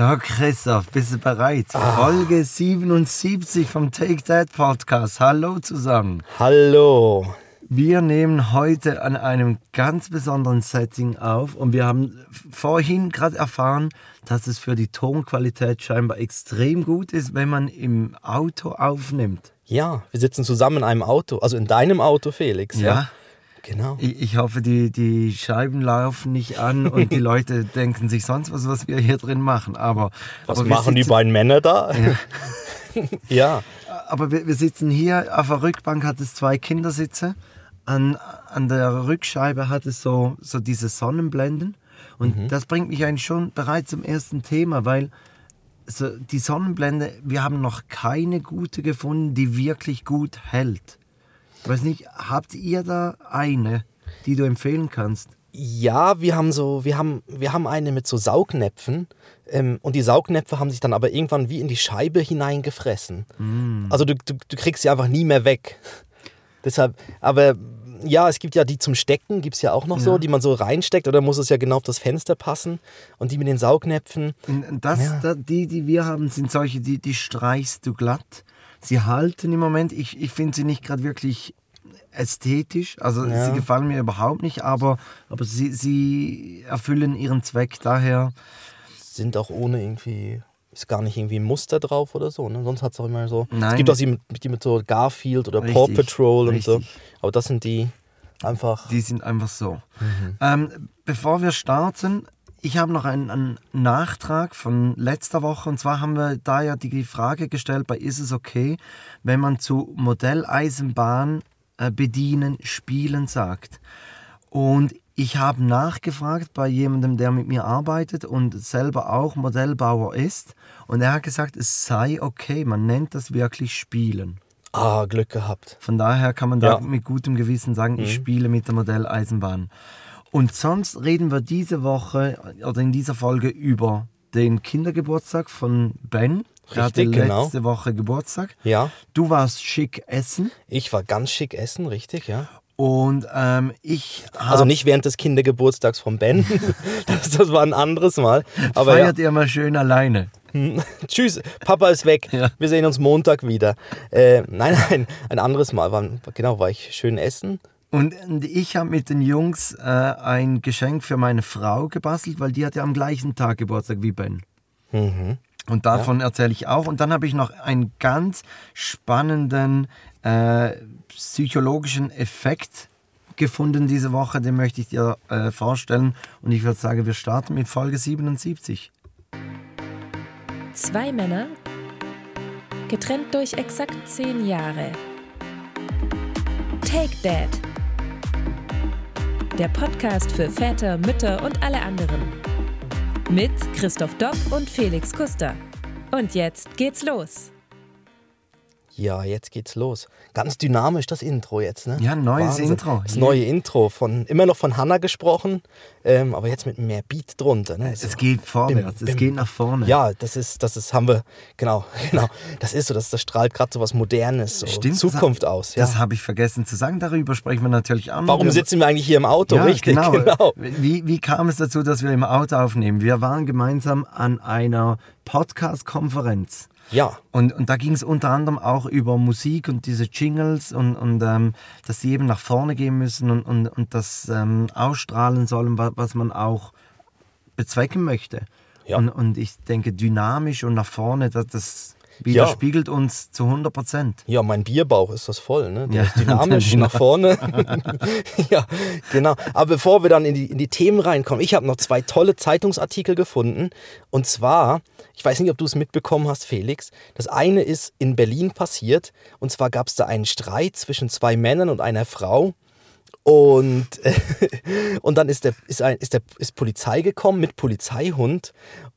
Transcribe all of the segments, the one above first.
So, Christoph, bist du bereit? Ah. Folge 77 vom Take That Podcast. Hallo zusammen. Hallo. Wir nehmen heute an einem ganz besonderen Setting auf und wir haben vorhin gerade erfahren, dass es für die Tonqualität scheinbar extrem gut ist, wenn man im Auto aufnimmt. Ja, wir sitzen zusammen in einem Auto, also in deinem Auto, Felix. Ja. ja. Genau. Ich, ich, hoffe, die, die Scheiben laufen nicht an und die Leute denken sich sonst was, was wir hier drin machen. Aber, was aber machen die beiden Männer da? Ja. ja. Aber wir, wir, sitzen hier, auf der Rückbank hat es zwei Kindersitze. An, an der Rückscheibe hat es so, so diese Sonnenblenden. Und mhm. das bringt mich eigentlich schon bereits zum ersten Thema, weil so die Sonnenblende, wir haben noch keine gute gefunden, die wirklich gut hält. Ich weiß nicht, habt ihr da eine, die du empfehlen kannst? Ja, wir haben so, wir haben, wir haben eine mit so Saugnäpfen ähm, und die Saugnäpfe haben sich dann aber irgendwann wie in die Scheibe hineingefressen. Mm. Also du, du, du kriegst sie einfach nie mehr weg. Deshalb, aber ja, es gibt ja die zum Stecken, gibt es ja auch noch ja. so, die man so reinsteckt oder muss es ja genau auf das Fenster passen und die mit den Saugnäpfen. Das, ja. da, die, die wir haben, sind solche, die, die streichst du glatt sie halten im Moment. Ich, ich finde sie nicht gerade wirklich ästhetisch. Also ja. sie gefallen mir überhaupt nicht, aber, aber sie, sie erfüllen ihren Zweck. Daher. Sind auch ohne irgendwie. Ist gar nicht irgendwie ein Muster drauf oder so. Ne? Sonst hat es auch immer so. Nein. Es gibt auch die mit, die mit so Garfield oder richtig, Paw Patrol und richtig. so. Aber das sind die einfach. Die sind einfach so. Mhm. Ähm, bevor wir starten, ich habe noch einen, einen, Nachtrag von letzter Woche und zwar haben wir da ja die Frage gestellt, bei ist es okay, wenn man zu Modelleisenbahn äh, bedienen, spielen sagt. Und ich habe nachgefragt bei jemandem, der mit mir arbeitet und selber auch Modellbauer ist und er hat gesagt, es sei okay, man nennt das wirklich Spielen. Ah, Glück gehabt. Von daher kann man da ja. mit gutem Gewissen sagen, mhm. ich spiele mit der Modelleisenbahn. Und sonst reden wir diese Woche oder in dieser Folge über den Kindergeburtstag von Ben. Er hatte genau. letzte Woche Geburtstag. Ja. Du warst schick essen. Ich war ganz schick essen, richtig, ja. Und ähm, ich Also nicht während des Kindergeburtstags von Ben. das, das, war ein anderes Mal. Aber Feiert ja. ihr mal schön alleine. Tschüss, Papa ist weg. Ja. Wir sehen uns Montag wieder. Äh, nein, nein, ein anderes Mal. War, genau, war ich schön essen. Und ich habe mit den Jungs äh, ein Geschenk für meine Frau gebastelt, weil die hat ja am gleichen Tag Geburtstag wie Ben. Mhm. Und davon ja. erzähle ich auch. Und dann habe ich noch einen ganz spannenden äh, psychologischen Effekt gefunden diese Woche. Den möchte ich dir äh, vorstellen. Und ich würde sagen, wir starten mit Folge 77. Zwei Männer, getrennt durch exakt zehn Jahre. Take Dad der Podcast für Väter, Mütter und alle anderen. Mit Christoph Dopp und Felix Kuster. Und jetzt geht's los. Ja, jetzt geht's los. Ganz dynamisch das Intro jetzt, ne? Ja, neues Wahnsinn. Intro. Das neue Intro. Von, immer noch von Hanna gesprochen, ähm, aber jetzt mit mehr Beat drunter. Ne? So. Es geht vorwärts, bim, bim. es geht nach vorne. Ja, das ist, das ist, haben wir, genau, genau. Das ist so, das, das strahlt gerade so was Modernes, so Stimmt, Zukunft das, aus. Ja. Das habe ich vergessen zu sagen, darüber sprechen wir natürlich an. Warum sitzen wir eigentlich hier im Auto? Ja, Richtig, genau. genau. Wie, wie kam es dazu, dass wir im Auto aufnehmen? Wir waren gemeinsam an einer Podcast-Konferenz. Ja. Und, und da ging es unter anderem auch über Musik und diese Jingles und, und ähm, dass sie eben nach vorne gehen müssen und, und, und das ähm, ausstrahlen sollen, was man auch bezwecken möchte. Ja. Und, und ich denke, dynamisch und nach vorne, das, das widerspiegelt ja. uns zu 100 Prozent. Ja, mein Bierbauch ist das voll, ne? Der ja, ist dynamisch nach vorne. ja, genau. Aber bevor wir dann in die, in die Themen reinkommen, ich habe noch zwei tolle Zeitungsartikel gefunden. Und zwar, ich weiß nicht, ob du es mitbekommen hast, Felix. Das eine ist in Berlin passiert. Und zwar gab es da einen Streit zwischen zwei Männern und einer Frau. Und, und dann ist, der, ist, ein, ist, der, ist Polizei gekommen mit Polizeihund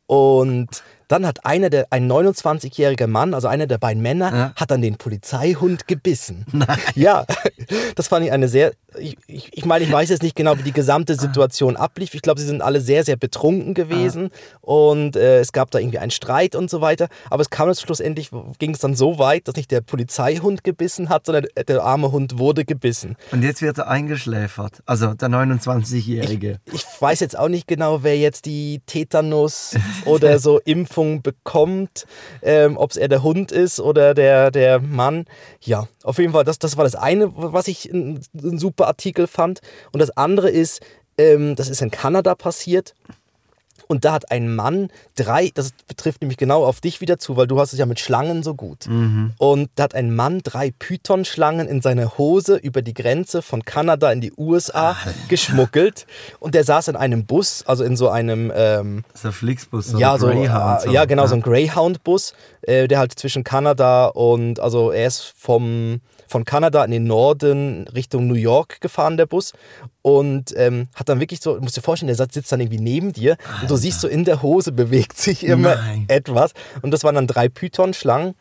und Dann hat einer der, ein 29-jähriger Mann, also einer der beiden Männer, Ja. hat dann den Polizeihund gebissen. Nein. Ja, das fand ich eine sehr, ich, ich, ich meine, ich weiß jetzt nicht genau, wie die gesamte Situation ablief. Ich glaube, sie sind alle sehr, sehr betrunken gewesen und äh, es gab da irgendwie einen Streit und so weiter. Aber es kam jetzt schlussendlich, ging es dann so weit, dass nicht der Polizeihund gebissen hat, sondern der arme Hund wurde gebissen. Und jetzt wird er eingeschläfert. Also der 29-Jährige. Ich weiß jetzt auch nicht genau, wer jetzt die Tetanus oder so Impfung bekommt, ähm, ob es eher der Hund ist oder der, der Mann. Ja, auf jeden Fall, das, das war das eine, was ich ein, ein super Artikel fand. Und das andere ist, ähm, das ist in Kanada passiert. Und da hat ein Mann drei, das betrifft nämlich genau auf dich wieder zu, weil du hast es ja mit Schlangen so gut. Und da hat ein Mann drei Python-Schlangen in seine Hose über die Grenze von Kanada in die USA geschmuggelt. Und der saß in einem Bus, also in so einem ähm, So ein Flixbus, so ja, ein so, Greyhound. äh, ja, genau, so ein Greyhound-Bus, äh, der halt zwischen Kanada und, also er ist vom, von Kanada in den Norden Richtung New York gefahren, der Bus. Und ähm, hat dann wirklich so, du musst dir vorstellen, der sitzt dann irgendwie neben dir und du siehst so in der Hose bewegt sich immer Nein. etwas. Und das waren dann drei Python-Schlangen.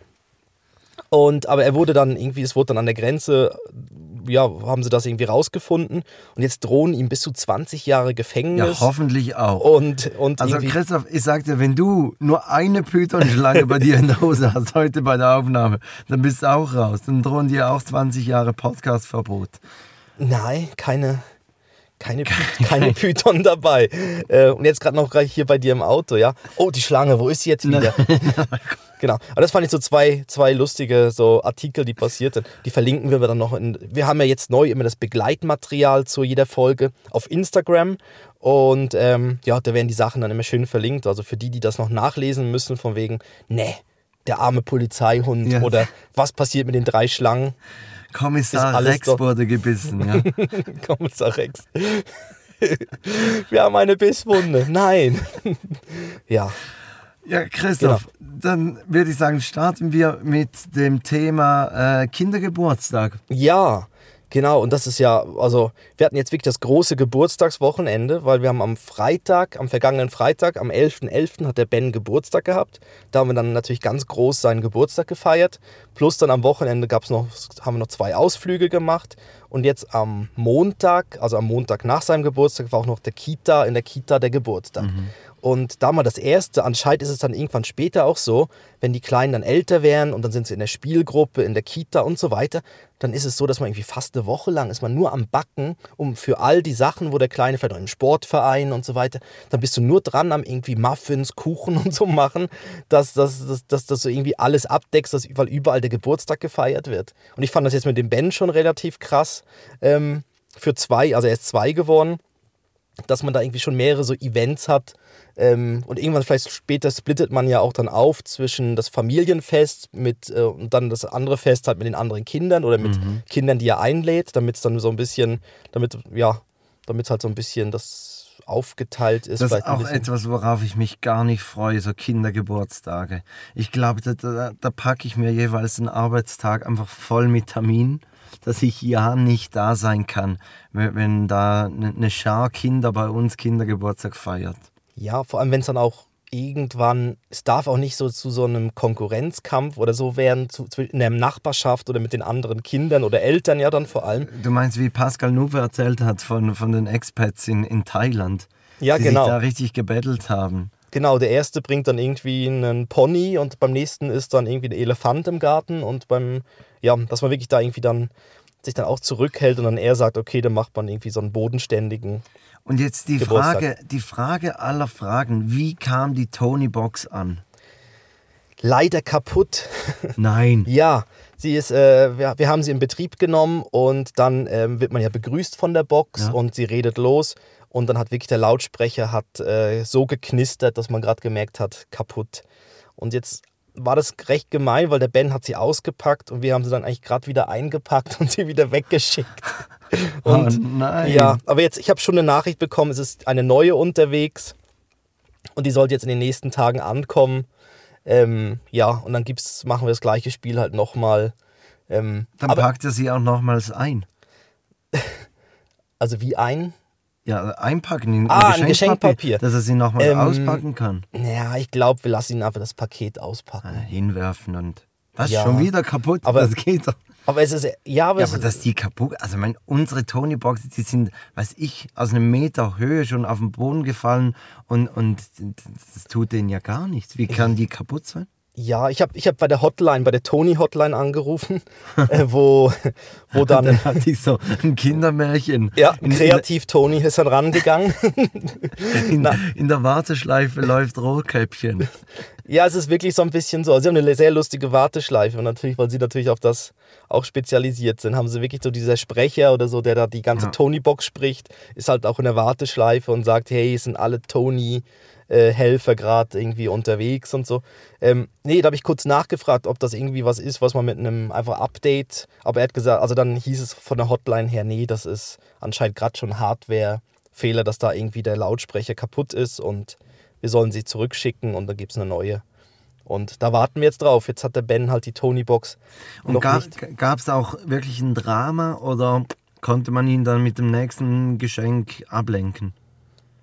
Und, aber er wurde dann irgendwie, es wurde dann an der Grenze, ja, haben sie das irgendwie rausgefunden. Und jetzt drohen ihm bis zu 20 Jahre Ja, Gefängnis. hoffentlich auch. und, und Also Christoph, ich sag dir, wenn du nur eine Python-Schlange bei dir in der Hose hast, heute bei der Aufnahme, dann bist du auch raus. Dann drohen dir auch 20 Jahre Podcast-Verbot. Nein, keine, keine, keine Python dabei. Äh, und jetzt gerade noch gleich hier bei dir im Auto, ja. Oh, die Schlange, wo ist sie jetzt wieder? genau. Aber das fand ich so zwei, zwei lustige so Artikel, die passiert sind. Die verlinken wir dann noch in. Wir haben ja jetzt neu immer das Begleitmaterial zu jeder Folge auf Instagram. Und ähm, ja, da werden die Sachen dann immer schön verlinkt. Also für die, die das noch nachlesen müssen, von wegen, ne, der arme Polizeihund Ja. oder was passiert mit den drei Schlangen. Kommissar Rex doch- wurde gebissen. Ja. Kommissar Rex. Wir haben eine Bisswunde. Nein. ja. Ja, Christoph, Genau. dann würde ich sagen, starten wir mit dem Thema äh, Kindergeburtstag. Ja, genau. Und das ist ja, also, wir hatten jetzt wirklich das große Geburtstagswochenende, weil wir haben am Freitag, am vergangenen Freitag, am 11.11. hat der Ben Geburtstag gehabt. Da haben wir dann natürlich ganz groß seinen Geburtstag gefeiert. Plus dann am Wochenende gab's noch, haben wir noch zwei Ausflüge gemacht. Und jetzt am Montag, also am Montag nach seinem Geburtstag, war auch noch der Kita, in der Kita der Geburtstag. Und da mal das erste, anscheinend ist es dann irgendwann später auch so, wenn die Kleinen dann älter werden und dann sind sie in der Spielgruppe, in der Kita und so weiter, dann ist es so, dass man irgendwie fast eine Woche lang ist man nur am Backen, um für all die Sachen, wo der Kleine vielleicht auch im Sportverein und so weiter, dann bist du nur dran am irgendwie Muffins, Kuchen und so machen, dass, dass, dass, dass, dass du irgendwie alles abdeckst, dass, weil überall der Geburtstag gefeiert wird. Und ich fand das jetzt mit dem Ben schon relativ krass. Ähm, für zwei, also er ist zwei geworden dass man da irgendwie schon mehrere so Events hat. Ähm, und irgendwann vielleicht später splittet man ja auch dann auf zwischen das Familienfest mit äh, und dann das andere Fest halt mit den anderen Kindern oder mit Kindern, die er einlädt, damit es dann so ein bisschen, damit, ja, damit halt so ein bisschen das aufgeteilt ist. Das ist auch etwas, worauf ich mich gar nicht freue, so Kindergeburtstage. Ich glaube, da, da, da packe ich mir jeweils einen Arbeitstag einfach voll mit Termin, dass ich ja nicht da sein kann, wenn, da eine eine Schar Kinder bei uns Kindergeburtstag feiert. Ja, vor allem wenn es dann auch irgendwann, es darf auch nicht so zu so einem Konkurrenzkampf oder so werden, zu, zu, in der Nachbarschaft oder mit den anderen Kindern oder Eltern ja dann vor allem. Du meinst, wie Pascal Nuwe erzählt hat von, von den Expats in, in Thailand, Ja, die genau. sich da richtig gebettelt haben. Genau, der erste bringt dann irgendwie einen Pony und beim nächsten ist dann irgendwie ein Elefant im Garten und beim, ja, dass man wirklich da irgendwie dann sich dann auch zurückhält und dann eher sagt, okay, dann macht man irgendwie so einen bodenständigen. Und jetzt die Geburtstag. Frage, die Frage aller Fragen, wie kam die Tony-Box an? Leider kaputt. Nein. ja, sie ist, äh, wir, wir haben sie in Betrieb genommen und dann ähm, wird man ja begrüßt von der Box Ja. und sie redet los und dann hat wirklich der Lautsprecher hat äh, so geknistert, dass man gerade gemerkt hat, kaputt. Und jetzt war das recht gemein, weil der Ben hat sie ausgepackt und wir haben sie dann eigentlich gerade wieder eingepackt und sie wieder weggeschickt. Und oh nein. ja, aber jetzt, ich habe schon eine Nachricht bekommen, es ist eine neue unterwegs und die sollte jetzt in den nächsten Tagen ankommen. Ähm, ja, und dann gibt's, machen wir das gleiche Spiel halt nochmal. Ähm, Dann aber, packt er sie auch nochmals ein. also wie ein? Ja, einpacken in, Ah, in in Geschenkpapier. dass er sie nochmal Ähm, auspacken kann. Ja, ich glaube, wir lassen ihn einfach das Paket auspacken. Äh, hinwerfen und. Was? Ja. Schon wieder kaputt? Aber- das geht doch. Aber es ist, ja, aber, Ja, aber dass die kaputt. Also, mein, unsere Tony-Boxen, die sind, weiß ich, aus einem Meter Höhe schon auf den Boden gefallen und, und das tut denen ja gar nichts. Wie kann die kaputt sein? Ja, ich habe ich hab bei der Hotline, bei der Tony-Hotline angerufen, äh, wo, wo dann, Dann hatte ich so ein Kindermärchen. ja, in, Kreativ-Tony ist dann rangegangen. in, in der Warteschleife läuft Rohrkäppchen. Ja, es ist wirklich so ein bisschen so. Also sie haben eine sehr lustige Warteschleife und natürlich, weil sie natürlich auf das auch spezialisiert sind, haben sie wirklich so dieser Sprecher oder so, der da die ganze Ja. Tony-Box spricht, ist halt auch in der Warteschleife und sagt, hey, es sind alle Tony-Helfer gerade irgendwie unterwegs und so. Ähm, nee, da habe ich kurz nachgefragt, ob das irgendwie was ist, was man mit einem einfach Update, aber er hat gesagt, also dann hieß es von der Hotline her, nee, das ist anscheinend gerade schon Hardware-Fehler, dass da irgendwie der Lautsprecher kaputt ist und wir sollen sie zurückschicken und dann gibt es eine neue. Und da warten wir jetzt drauf. Jetzt hat der Ben halt die Tony-Box Und gab es auch wirklich ein Drama oder konnte man ihn dann mit dem nächsten Geschenk ablenken?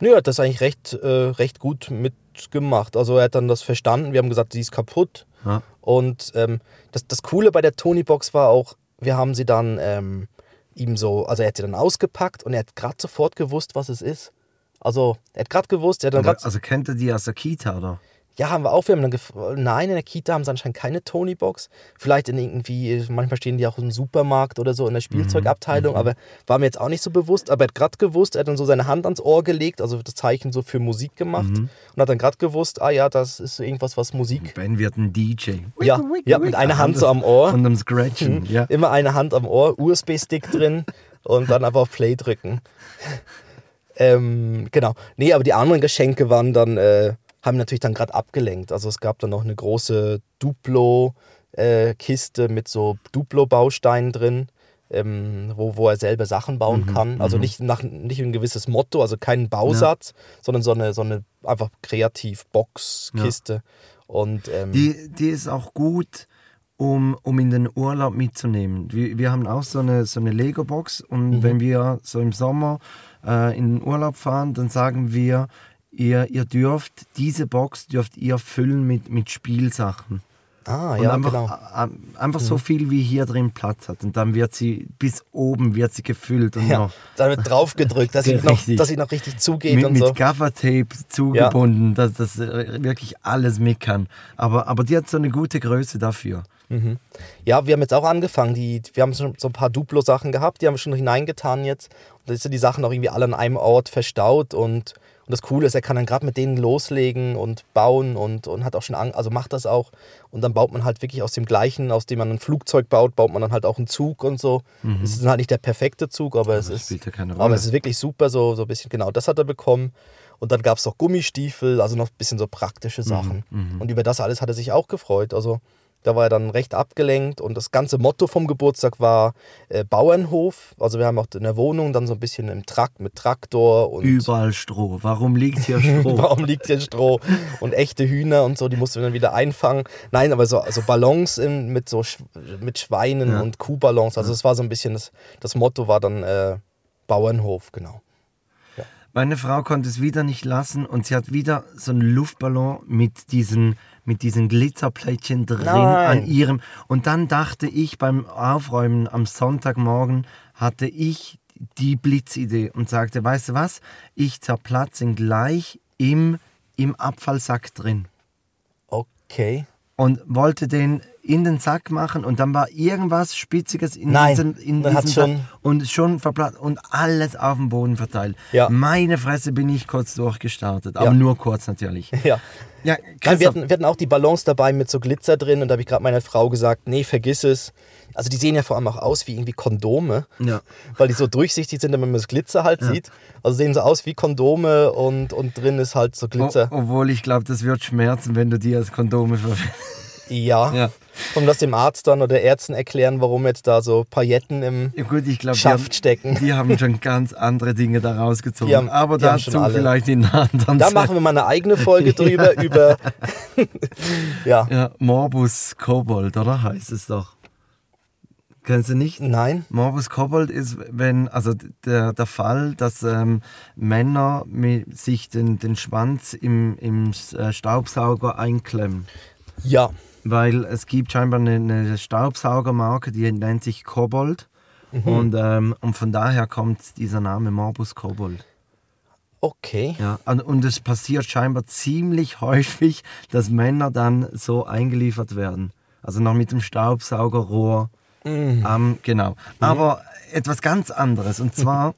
Nö, er hat das eigentlich recht, äh, recht gut mitgemacht. Also er hat dann das verstanden. Wir haben gesagt, sie ist kaputt. Ja. Und ähm, das, das Coole bei der Tony-Box war auch, wir haben sie dann ähm, ihm so, also er hat sie dann ausgepackt und er hat gerade sofort gewusst, was es ist. Also er hat gerade gewusst, er hat dann Oder, grad, also kennt er die aus der Kita, oder? Ja, haben wir auch. Wir haben dann gef- Nein, in der Kita haben sie anscheinend keine Tony-Box. Vielleicht in irgendwie, manchmal stehen die auch im Supermarkt oder so in der Spielzeugabteilung, aber war mir jetzt auch nicht so bewusst. Aber er hat gerade gewusst, er hat dann so seine Hand ans Ohr gelegt, also das Zeichen so für Musik gemacht und hat dann gerade gewusst, ah ja, das ist irgendwas, was Musik. Ben wird ein DJ. Ja, ja mit einer Hand so am Ohr. Und am Scratchen, ja. Immer eine Hand am Ohr, USB-Stick drin und dann einfach auf Play drücken. ähm, genau. Nee, aber die anderen Geschenke waren dann, äh, haben natürlich dann gerade abgelenkt. Also es gab dann noch eine große Duplo-Kiste mit so Duplo-Bausteinen drin. Ähm, wo, wo er selber Sachen bauen Mhm, kann. Also nicht, nach, nicht ein gewisses Motto, also keinen Bausatz, sondern so eine, so eine einfach kreativ Box-Kiste. Und ähm, Die, die ist auch gut, um, um in den Urlaub mitzunehmen. Wir, wir haben auch so eine, so eine Lego-Box und Mhm. wenn wir so im Sommer äh, in den Urlaub fahren, dann sagen wir, ihr, ihr dürft, diese Box dürft ihr füllen mit, mit Spielsachen. ah, Und ja, einfach, genau. Mhm. äh, einfach so viel, wie hier drin Platz hat. Und dann wird sie, bis oben wird sie gefüllt und Ja, noch da wird drauf gedrückt, dass sie, noch, Richtig. dass sie noch richtig zugeht mit, und mit so. Gaffertape zugebunden, dass das äh, wirklich alles mit kann. Aber, aber die hat so eine gute Größe dafür. Ja, wir haben jetzt auch angefangen. Die, wir haben schon so ein paar Duplo-Sachen gehabt, die haben wir schon hineingetan jetzt. Und jetzt sind die Sachen auch irgendwie alle an einem Ort verstaut. Und, und das Coole ist, er kann dann gerade mit denen loslegen und bauen und, und hat auch schon, Ang also macht das auch. Und dann baut man halt wirklich aus dem gleichen, aus dem man ein Flugzeug baut, baut man dann halt auch einen Zug und so. Es ist halt nicht der perfekte Zug, aber es Das ist. Aber es ist wirklich super, so, so ein bisschen, genau, das hat er bekommen. Und dann gab es noch Gummistiefel, also noch ein bisschen so praktische Sachen. Und über das alles hat er sich auch gefreut. Also da war er dann recht abgelenkt und das ganze Motto vom Geburtstag war äh, Bauernhof. Also wir haben auch in der Wohnung dann so ein bisschen im Trakt mit Traktor und Überall Stroh. Warum liegt hier Stroh? Warum liegt hier Stroh und echte Hühner und so, die mussten wir dann wieder einfangen. Nein, aber so also Ballons in, mit so mit Schweinen Ja. und Kuhballons. Also es war so ein bisschen das, das Motto war dann äh, Bauernhof, genau. Meine Frau konnte es wieder nicht lassen und sie hat wieder so einen Luftballon mit diesen, mit diesen Glitzerplättchen drin Nein. an ihrem. Und dann dachte ich beim Aufräumen am Sonntagmorgen, hatte ich die Blitzidee und sagte, weißt du was, ich zerplatze ihn gleich im, im Abfallsack drin. Okay. und wollte den in den Sack machen und dann war irgendwas Spitziges in Nein, diesen, in hat's diesem schon- Sack und schon verplatzt und alles auf dem Boden verteilt. Ja. Meine Fresse bin ich kurz durchgestartet, aber Ja. nur kurz natürlich. Ja. Ja, Nein, wir, hatten, wir hatten auch die Ballons dabei mit so Glitzer drin und da habe ich gerade meiner Frau gesagt, nee, vergiss es. Also die sehen ja vor allem auch aus wie irgendwie Kondome, Ja. weil die so durchsichtig sind, wenn man das Glitzer halt sieht. Also sehen so aus wie Kondome und, und drin ist halt so o- Glitzer. obwohl ich glaube, das wird schmerzen, wenn du die als Kondome verwendest. Ja. Ja. Und das dem Arzt dann oder Ärzten erklären, warum jetzt da so Pailletten im Ja, gut, ich glaube, die, Schaft haben- stecken. die haben schon ganz andere Dinge da rausgezogen. Die haben- aber die dazu vielleicht in einer anderen Da Zeit. machen wir mal eine eigene Folge drüber, über. ja. Ja, Morbus Kobold, oder? Heißt es doch. Kennst du nicht? Nein. Morbus Kobold ist, wenn, also der, der Fall, dass ähm, Männer mit, sich den, den Schwanz im, im äh, Staubsauger einklemmen. Ja. Weil es gibt scheinbar eine, eine Staubsaugermarke, die nennt sich Kobold. Mhm. Und, ähm, und von daher kommt dieser Name Morbus Kobold. Okay. Ja, und, es passiert scheinbar ziemlich häufig, dass Männer dann so eingeliefert werden. Also noch mit dem Staubsaugerrohr. Mhm. Ähm, genau. Aber etwas ganz anderes. Und zwar,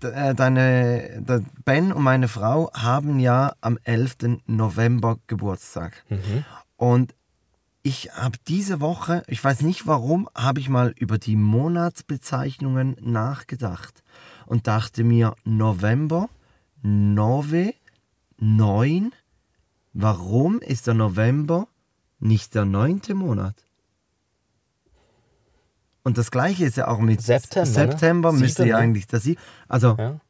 äh, deine, der Ben und meine Frau haben ja am 11. November Geburtstag. Mhm. Und ich habe diese Woche, ich weiß nicht warum, habe ich mal über die Monatsbezeichnungen nachgedacht und dachte mir, November, Nove, 9, warum ist der November nicht der neunte Monat? Und das gleiche ist ja auch mit September, ne? September müsste Sieben, ja ne? eigentlich das sie. Also, Ja.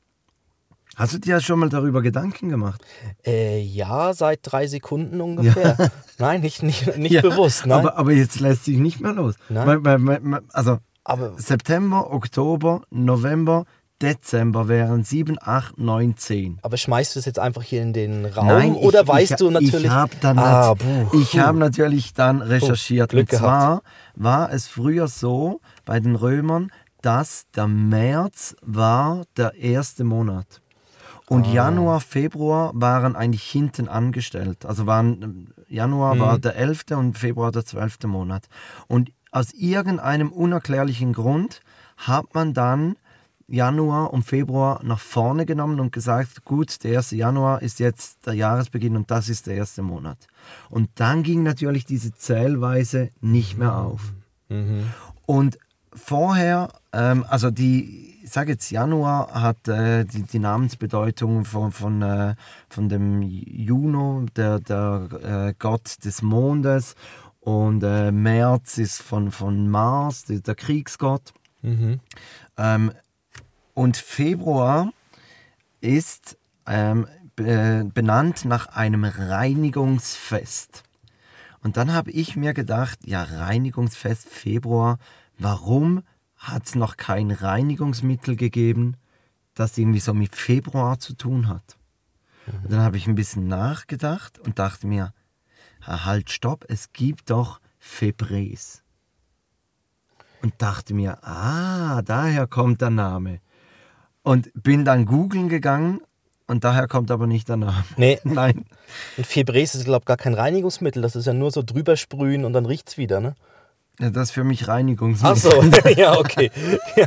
Hast du dir schon mal darüber Gedanken gemacht? Äh, ja, seit drei Sekunden ungefähr. Nein, nicht, nicht, nicht Ja, bewusst. Nein. Aber, aber jetzt lässt sich nicht mehr los. Nein. Also Aber September, Oktober, November, Dezember wären 7, 8, 9, 10. Aber schmeißt du es jetzt einfach hier in den Raum oder ich, weißt ich, du natürlich? Ich habe dann, ah, buh, ich puh. hab natürlich dann recherchiert. Glück und zwar war es früher so bei den Römern, dass der März war der erste Monat. Und Ah. Januar, Februar waren eigentlich hinten angestellt. Also waren, Januar Mhm. war der 11. und Februar der 12. Monat. Und aus irgendeinem unerklärlichen Grund hat man dann Januar und Februar nach vorne genommen und gesagt, gut, der 1. Januar ist jetzt der Jahresbeginn und das ist der erste Monat. Und dann ging natürlich diese Zählweise nicht mehr auf. Mhm. Und vorher, ähm, also die, ich sage jetzt Januar hat äh, die, die Namensbedeutung von, von, äh, von dem Juno, der, der äh, Gott des Mondes, und äh, März ist von, von Mars, der, der Kriegsgott. Mhm. Ähm, und Februar ist ähm, be benannt nach einem Reinigungsfest. Und dann habe ich mir gedacht, ja, Reinigungsfest Februar, warum hat es noch kein Reinigungsmittel gegeben, das irgendwie so mit Februar zu tun hat? Und dann habe ich ein bisschen nachgedacht und dachte mir, "Ah, halt, stopp, es gibt doch Febres. Und dachte mir, ah, daher kommt der Name. Und bin dann googeln gegangen und daher kommt aber nicht der Name. Nee, Nein. und Febres ist, glaube ich, gar kein Reinigungsmittel. Das ist ja nur so drüber sprühen und dann riecht es wieder, ne? Ja, Das ist für mich Reinigungsmittel. Ach so, ja, okay. Ja.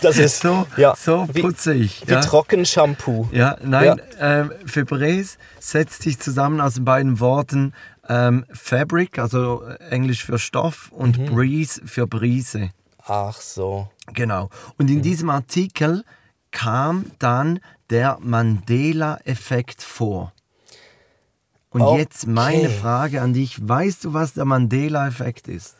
Das ist So, ja, so wie, putze ich. wie ja. Trockenshampoo. Ja, nein, ähm, Febreze setzt sich zusammen aus den beiden Worten ähm, Fabric, also äh, Englisch für Stoff, und Mhm. Breeze für Brise. Ach so. Genau. Und in diesem Artikel kam dann der Mandela-Effekt vor. Und Okay. jetzt meine Frage an dich. Weißt du, was der Mandela-Effekt ist?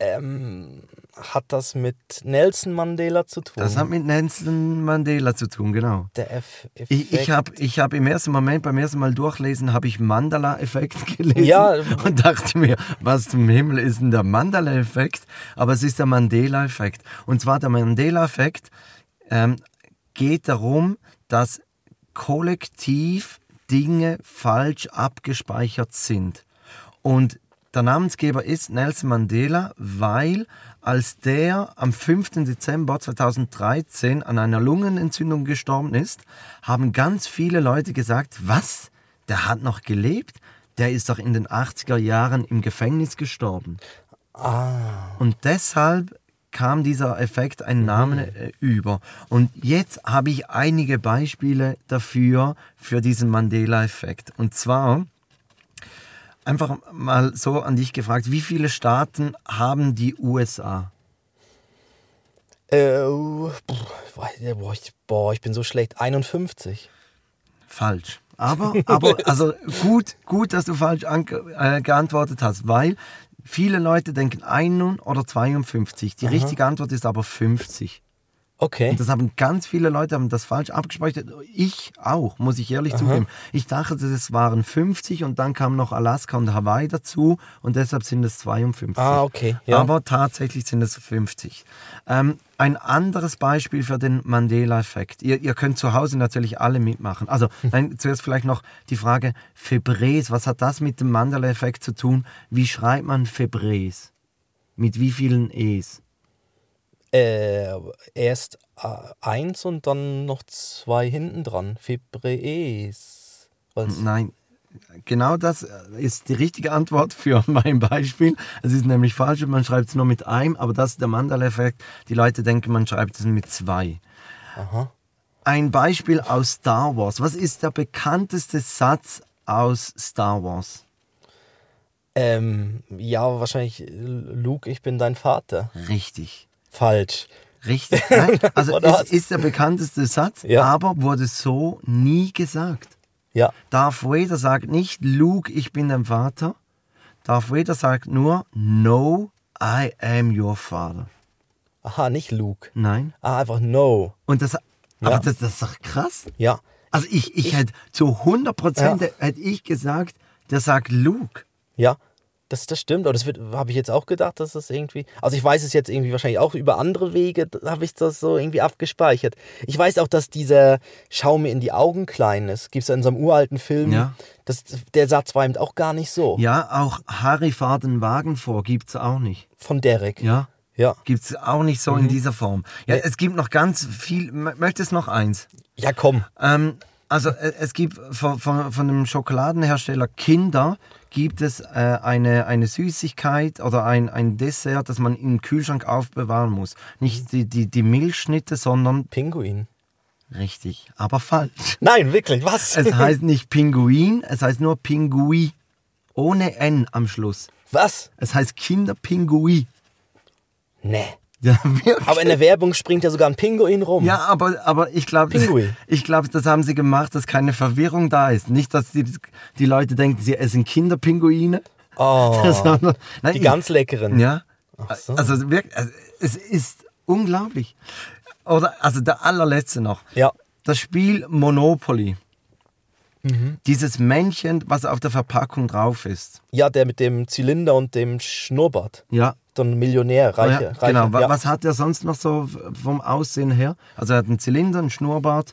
Ähm, hat das mit Nelson Mandela zu tun? Das hat mit Nelson Mandela zu tun, genau. der F Effekt. Ich, ich habe ich hab im ersten Moment, beim ersten Mal durchlesen, habe ich Mandala-Effekt gelesen Ja. und dachte mir, was zum Himmel ist denn der Mandala-Effekt? Aber es ist der Mandela-Effekt. Und zwar der Mandela-Effekt ähm, geht darum, dass kollektiv Dinge falsch abgespeichert sind. Und der Namensgeber ist Nelson Mandela, weil als der am 5. Dezember 2013 an einer Lungenentzündung gestorben ist, haben ganz viele Leute gesagt, was? Der hat noch gelebt? Der ist doch in den 80er Jahren im Gefängnis gestorben. Und deshalb kam dieser Effekt einen Namen äh, über. Und jetzt habe ich einige Beispiele dafür, für diesen Mandela-Effekt. Und zwar einfach mal so an dich gefragt, wie viele Staaten haben die USA? Äh, boah, ich, boah, ich bin so schlecht. 51. Falsch. Aber, aber also gut, gut, dass du falsch äh, geantwortet hast, weil viele Leute denken 1 oder 52. Die richtige Antwort ist aber 50. Okay. Und das haben ganz viele Leute haben das falsch abgespeichert. Ich auch, muss ich ehrlich zugeben. Ich dachte, es waren 50 und dann kam noch Alaska und Hawaii dazu und deshalb sind es 52. Ah, okay, ja. Aber tatsächlich sind es 50. Ähm, ein anderes Beispiel für den Mandela-Effekt. Ihr, ihr könnt zu Hause natürlich alle mitmachen. Also Hm. nein, zuerst vielleicht noch die Frage Febres. Was hat das mit dem Mandela-Effekt zu tun? Wie schreibt man Febres? Mit wie vielen E's? Äh, erst äh, eins und dann noch zwei hinten dran. Febres. Was? Nein, genau das ist die richtige Antwort für mein Beispiel. Es ist nämlich falsch, man schreibt es nur mit einem, aber das ist der Mandela-Effekt. Die Leute denken, man schreibt es mit zwei. Aha. Ein Beispiel aus Star Wars. Was ist der bekannteste Satz aus Star Wars? Ähm, ja, wahrscheinlich äh, Luke, ich bin dein Vater. Richtig. Falsch. Richtig. Nein, also es ist der bekannteste Satz, Ja. aber wurde so nie gesagt. Ja. Darth Vader sagt nicht, Luke, ich bin dein Vater. Darth Vader sagt nur, No, I am your father. Aha, nicht Luke. Nein. Ah, einfach No. Und das, Ja. aber das, das ist doch krass. Ja. Also ich, ich, hätte zu 100 Prozent Ja. hätte ich gesagt, der sagt Luke. Ja. Das, das stimmt, aber das habe ich jetzt auch gedacht, dass das irgendwie. Also ich weiß es jetzt irgendwie wahrscheinlich auch über andere Wege, habe ich das so irgendwie abgespeichert. Ich weiß auch, dass dieser Schau mir in die Augen klein ist. Gibt es ja in so einem uralten Film. Ja. Das, der Satz war eben auch gar nicht so. Ja, auch Harry fahrt den Wagen vor, gibt es auch nicht. Von Derek. Ja, Ja. gibt es auch nicht so Mhm. in dieser Form. Ja, es gibt noch ganz viel. Möchtest noch eins? Ja, komm. Ähm, also äh, es gibt von, von, von dem Schokoladenhersteller Kinder gibt es äh, eine, eine Süßigkeit oder ein, ein Dessert, das man im Kühlschrank aufbewahren muss. Nicht die, die, die Milchschnitte, sondern Pinguin. richtig, aber falsch. Nein, wirklich, was? Es heißt nicht Pinguin, es heißt nur Pingui. Ohne N am Schluss. was? Es heißt Kinderpingui. Nee. Ja. Aber in der Werbung springt ja sogar ein Pinguin rum. Ja, aber, aber ich glaube, ich glaube, das haben sie gemacht, dass keine Verwirrung da ist. Nicht, dass die, die Leute denken, sie essen Kinderpinguine. Oh, sondern, nein, die ich- ganz leckeren. Ja. so. Also wirklich, also, es ist unglaublich. Oder, also der allerletzte noch. Ja. Das Spiel Monopoly. Mhm. Dieses Männchen, was auf der Verpackung drauf ist. Ja, der mit dem Zylinder und dem Schnurrbart. Ja. So ein Millionär, reiche. ja reiche. genau. Ja. Was hat er sonst noch so vom Aussehen her? Also er hat einen Zylinder, einen Schnurrbart.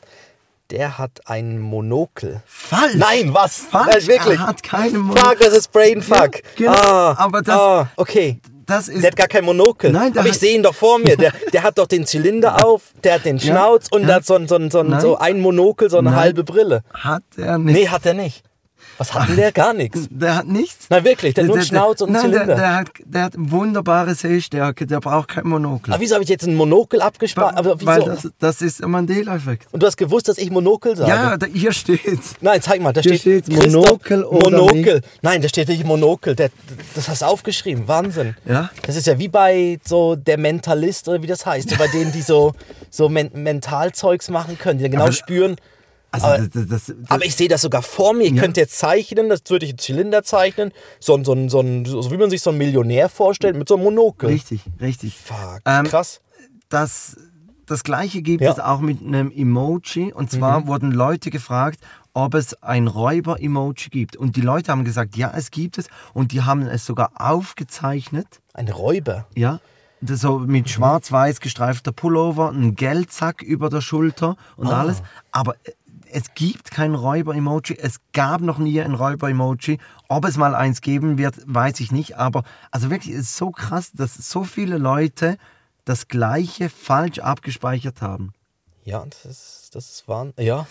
Der hat ein Monokel. Falsch! Nein, was? Falsch! Nein, wirklich. Er hat keinen Fuck, Monokel. das ist Brainfuck. Ja, genau. Ah, Aber das- ah, okay. Das ist Der hat gar kein Monokel. Nein, der Aber ich sehe ihn doch vor mir. Der, der hat doch den Zylinder auf, der hat den Ja, Schnauz und ja. der hat so, ein- so, so, so ein Monokel, so eine Nein. halbe Brille. Hat er nicht. Nee, hat er nicht. Was hat denn der? Gar nichts. Der hat nichts. Nein, wirklich, der hat nur einen Schnauz und nein, Zylinder. Der, der, hat, der hat wunderbare Sehstärke, der braucht kein Monokel. Aber wieso habe ich jetzt ein Monokel abgespart? Weil wieso? das, das ist der Mandela-Effekt. Und du hast gewusst, dass ich Monokel sage? Ja, da, hier steht's. Nein, zeig mal, da Hier steht Monokel oder Monokel. Nein, da steht nicht Monokel. Der, das hast du aufgeschrieben. Wahnsinn. Ja. Das ist ja wie bei so der Mentalist oder wie das heißt. So bei denen, die so, so men Mentalzeugs machen können, die dann genau Aber- spüren. Also Aber- das, das, das, Aber ich sehe das sogar vor mir. Ich Ja. könnte jetzt zeichnen, das würde ich einen Zylinder zeichnen. So, so, so, so wie man sich so einen Millionär vorstellt, mit so einem Monokel. richtig, richtig. Fuck, Ähm, krass. Das, das gleiche gibt Ja. es auch mit einem Emoji. Und zwar Mhm. wurden Leute gefragt, ob es ein Räuber-Emoji gibt. Und die Leute haben gesagt, ja, es gibt es. Und die haben es sogar aufgezeichnet. Ein Räuber. Ja. Das so Mhm. mit schwarz-weiß gestreifter Pullover, ein Geldsack über der Schulter und Ah. alles. Aber äh, es gibt kein Räuber-Emoji. Es gab noch nie ein Räuber-Emoji. Ob es mal eins geben wird, weiß ich nicht. Aber also wirklich, es ist so krass, dass so viele Leute das Gleiche falsch abgespeichert haben. Ja, das ist, das ist Wahnsinn. Ja.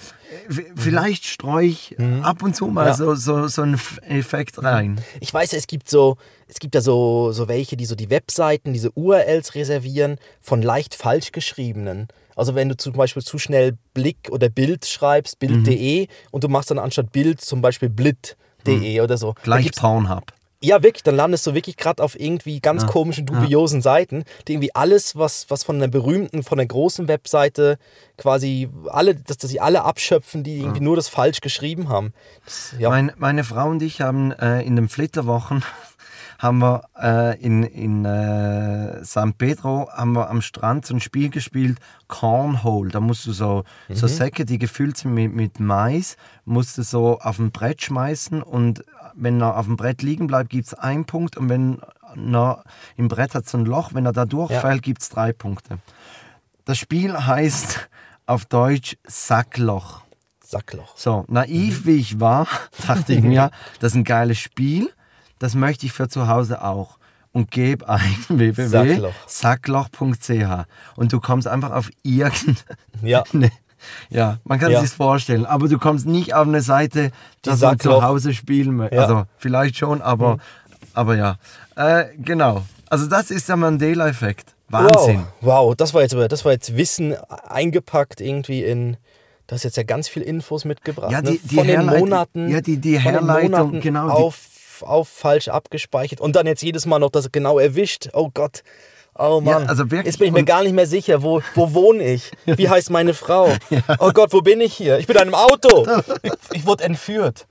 Vielleicht streue ich ab und zu mal Mhm. Ja. so, so, so einen Effekt rein. Ich weiß, es gibt so, es gibt ja so, so welche, die so die Webseiten, diese URLs reservieren von leicht falsch geschriebenen. Also wenn du zum Beispiel zu schnell Blick oder Bild schreibst, bild.de und du machst dann anstatt Bild zum Beispiel blit.de oder so. Gleich Pornhub. Ja, wirklich, dann landest du wirklich gerade auf irgendwie ganz komischen, dubiosen Seiten, die irgendwie alles, was, was von einer berühmten, von einer großen Webseite quasi alle, dass, dass sie alle abschöpfen, die irgendwie nur das falsch geschrieben haben. Das, ja. Meine, meine Frau und ich haben äh, in den Flitterwochen haben wir äh, in, in äh, San Pedro haben wir am Strand so ein Spiel gespielt, Cornhole. Da musst du so, Mhm. so Säcke, die gefüllt sind mit, mit Mais, musst du so auf ein Brett schmeißen und wenn er auf dem Brett liegen bleibt, gibt es einen Punkt und wenn er im Brett hat so ein Loch, wenn er da durchfällt, gibt es drei Punkte. Das Spiel heißt auf Deutsch Sackloch. Sackloch. So, naiv wie ich war, dachte ich mir, das ist ein geiles Spiel, das möchte ich für zu Hause auch. Und gebe ein Sackloch. www.sackloch.ch und du kommst einfach auf irgendeine. Ja. Ja, man kann Ja. sich vorstellen, aber du kommst nicht auf eine Seite, die du Sackloch. zu Hause spielen möchtest. Ja. Mhm. Also vielleicht schon, aber, aber ja. Äh, genau. Also das ist der Mandela-Effekt. Wahnsinn. Wow, wow, das war jetzt das war jetzt Wissen eingepackt irgendwie in. Du hast jetzt ja ganz viel Infos mitgebracht. Ja, die- ne? die von den Monaten, ja, die- die von den Herleitung, genau, die- Auf, auf falsch abgespeichert und dann jetzt jedes Mal noch das genau erwischt. Oh Gott. Oh Mann. also wirklich, jetzt bin ich mir gar nicht mehr sicher, wo, wo wohne ich? Wie heißt meine Frau? Oh Gott, wo bin ich hier? Ich bin in einem Auto. Ich, ich wurde entführt.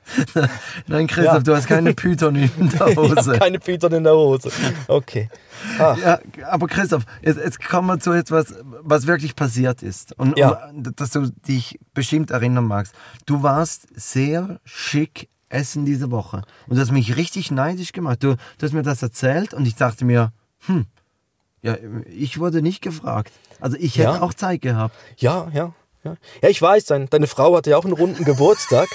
Nein, Christoph, Ja. du hast keine Python in der Ich habe Hose. keine Python in der Hose. Okay. Ah, Ja, aber Christoph, jetzt, jetzt kommen wir zu etwas, was wirklich passiert ist. Und, Ja. und dass du dich bestimmt erinnern magst. Du warst sehr schick essen diese Woche. Und du hast mich richtig neidisch gemacht. Du, du hast mir das erzählt und ich dachte mir, hm, ja, ich wurde nicht gefragt. Also ich hätte Ja. auch Zeit gehabt. Ja, ja. Ja, ja ich weiß, dein, deine Frau hatte ja auch einen runden Geburtstag.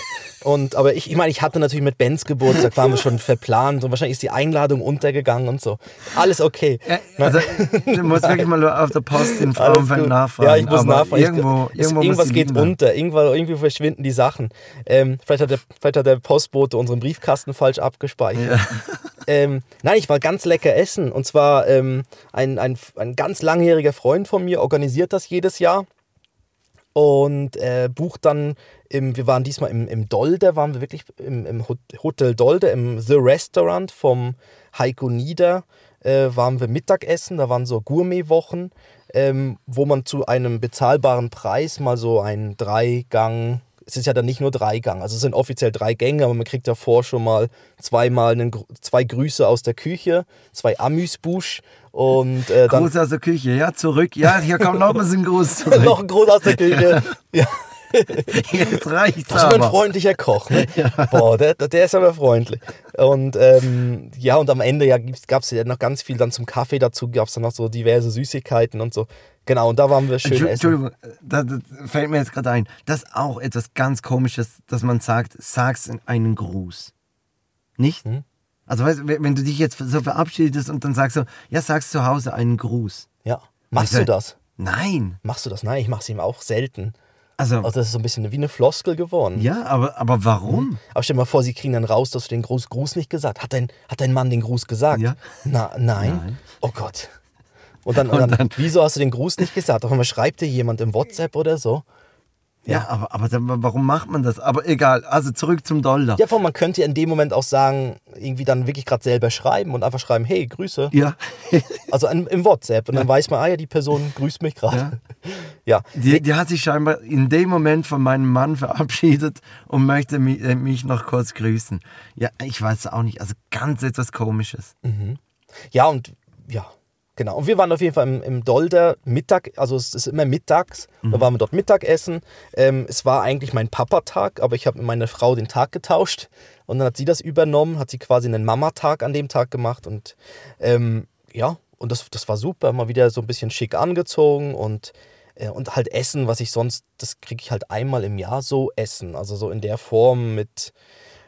Und, aber ich, ich meine, ich hatte natürlich mit Bens Geburtstag, waren wir schon verplant und wahrscheinlich ist die Einladung untergegangen und so. Alles okay. Ja, also, du musst wirklich mal auf der Post Alles Frauenfeld nachfragen. Ja, ich muss aber nachfragen. Irgendwo, es, irgendwo irgendwas geht unter. Irgendwo, irgendwie verschwinden die Sachen. Ähm, vielleicht, hat der, vielleicht hat der Postbote unseren Briefkasten falsch abgespeichert. Ähm, nein, ich war ganz lecker essen. Und zwar ähm, ein, ein, ein ganz langjähriger Freund von mir organisiert das jedes Jahr und äh, bucht dann, im, wir waren diesmal im, im Dolde, waren wir wirklich im, im Hot- Hotel Dolde, im The Restaurant vom Heiko Nieder, äh, waren wir Mittagessen, da waren so Gourmet-Wochen, ähm, wo man zu einem bezahlbaren Preis mal so einen Dreigang, es ist ja dann nicht nur Dreigang, also es sind offiziell drei Gänge, aber man kriegt davor schon mal zweimal einen, zwei Grüße aus der Küche, zwei Amüsbusch und äh, Gruß aus der Küche, ja, zurück. Ja, hier kommt noch ein Gruß zurück. noch ein Gruß aus der Küche. ja. Jetzt reicht's Was für ein freundlicher Koch. Ne? Boah, der, der ist aber freundlich. Und ähm, ja, und am Ende ja, gab es ja noch ganz viel dann zum Kaffee dazu, gab es dann noch so diverse Süßigkeiten und so. Genau, und da waren wir schön Entschu- essen. Entschuldigung, da, da fällt mir jetzt gerade ein. Das ist auch etwas ganz Komisches, dass man sagt, sag's einen Gruß. Nicht? Hm? Also weißt, du, wenn du dich jetzt so verabschiedest und dann sagst du, ja, sagst zu Hause einen Gruß. Ja. Machst du das? Nein. Machst du das? Nein, ich mache es ihm auch selten. Also, Also das ist so ein bisschen wie eine Floskel geworden. ja, aber, aber warum? Aber stell dir mal vor, sie kriegen dann raus, dass du den Gruß, Gruß nicht gesagt Hat dein, hat dein Mann den Gruß gesagt? Ja. Na, nein. Nein. Oh Gott. Und dann, und dann, wieso hast du den Gruß nicht gesagt? Auf einmal schreibt dir jemand im WhatsApp oder so. Ja, aber, aber dann, warum macht man das? Aber egal, also zurück zum Dollar. Ja, vor man könnte ja in dem Moment auch sagen, irgendwie dann wirklich gerade selber schreiben und einfach schreiben, hey, Grüße. Ja. Also im, im WhatsApp. Und dann weiß man, ah ja, die Person grüßt mich gerade. Ja. Die, die hat sich scheinbar in dem Moment von meinem Mann verabschiedet und möchte mich, äh, mich noch kurz grüßen. Ja, ich weiß auch nicht. Also ganz etwas Komisches. Ja, und ja, genau. Und wir waren auf jeden Fall im, im Dolder Mittag, also es ist immer mittags. Da waren wir dort Mittagessen. Ähm, es war eigentlich mein Papatag, aber ich habe mit meiner Frau den Tag getauscht. Und dann hat sie das übernommen, hat sie quasi einen Mamatag an dem Tag gemacht. Und ähm, ja, und das, das war super. Mal wieder so ein bisschen schick angezogen und, äh, und halt Essen, was ich sonst, das kriege ich halt einmal im Jahr so essen. Also so in der Form mit,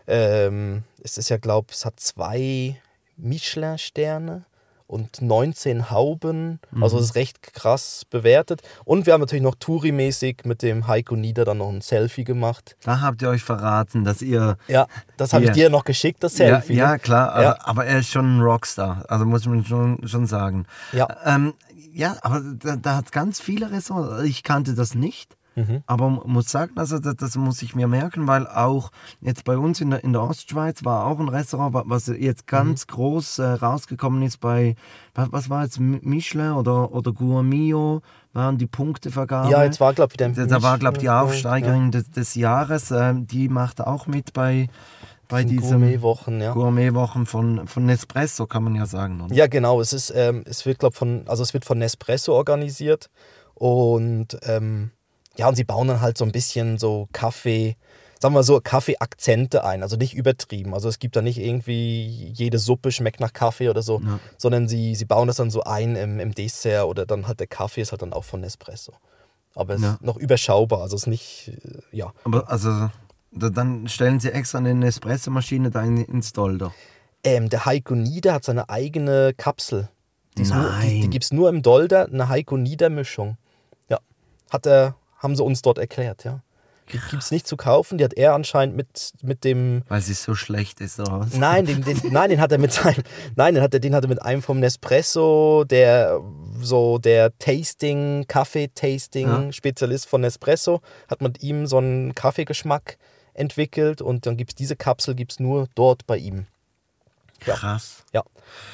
ähm, es ist ja, glaube ich, es hat zwei Michelin-Sterne und 19 Hauben. Also es ist recht krass bewertet. Und wir haben natürlich noch Touri-mäßig mit dem Heiko Nieder dann noch ein Selfie gemacht. Da habt ihr euch verraten, dass ihr. Ja, das habe ich dir noch geschickt, das Ja, Selfie. ja, klar, aber, Ja. aber er ist schon ein Rockstar. Also muss man schon, schon sagen. Ja. Ähm, ja, aber da, da hat es ganz viele Ressorts. Ich kannte das nicht. Mhm. Aber muss sagen, also das, das muss ich mir merken, weil auch jetzt bei uns in der, in der Ostschweiz war auch ein Restaurant, wa- was jetzt ganz Mhm. groß äh, rausgekommen ist bei, was, was war jetzt, Michelin oder, oder Gourmio, waren die Punktevergabe. Ja, jetzt war, glaube ich, wieder Da, da war, glaube ich, die Aufsteigerin des, des Jahres, ähm, die macht auch mit bei, bei diesen diesen Gourmetwochen, ja. Gourmetwochen von, von Nespresso, kann man ja sagen. Oder? Ja, genau. Es ist, ähm, es wird, glaube von, also es wird von Nespresso organisiert und ähm, ja, und sie bauen dann halt so ein bisschen so Kaffee, sagen wir so, Kaffee-Akzente ein, also nicht übertrieben. Also es gibt da nicht irgendwie, jede Suppe schmeckt nach Kaffee oder so, Ja. sondern sie, sie bauen das dann so ein im, im Dessert oder dann halt der Kaffee ist halt dann auch von Nespresso. Aber es Ja. ist noch überschaubar, also es ist nicht, äh, ja. Aber also, da, dann stellen sie extra eine Nespresso-Maschine da in, ins Dolder. Ähm, der Heiko Nieder hat seine eigene Kapsel. Die, nur, die, die gibt es nur im Dolder, eine Heiko Nieder-Mischung. Ja. Hat er, haben sie uns dort erklärt, ja. Die gibt es nicht zu kaufen, die hat er anscheinend mit, mit dem. Weil sie so schlecht ist, oder was? Nein, den, den, nein, den hat er mit seinem. Nein, den hat er, den hat er mit einem vom Nespresso, der so der Tasting, Kaffee-Tasting-Spezialist von Nespresso, hat mit ihm so einen Kaffeegeschmack entwickelt und dann gibt es diese Kapsel gibt's nur dort bei ihm. Ja. Krass. Ja,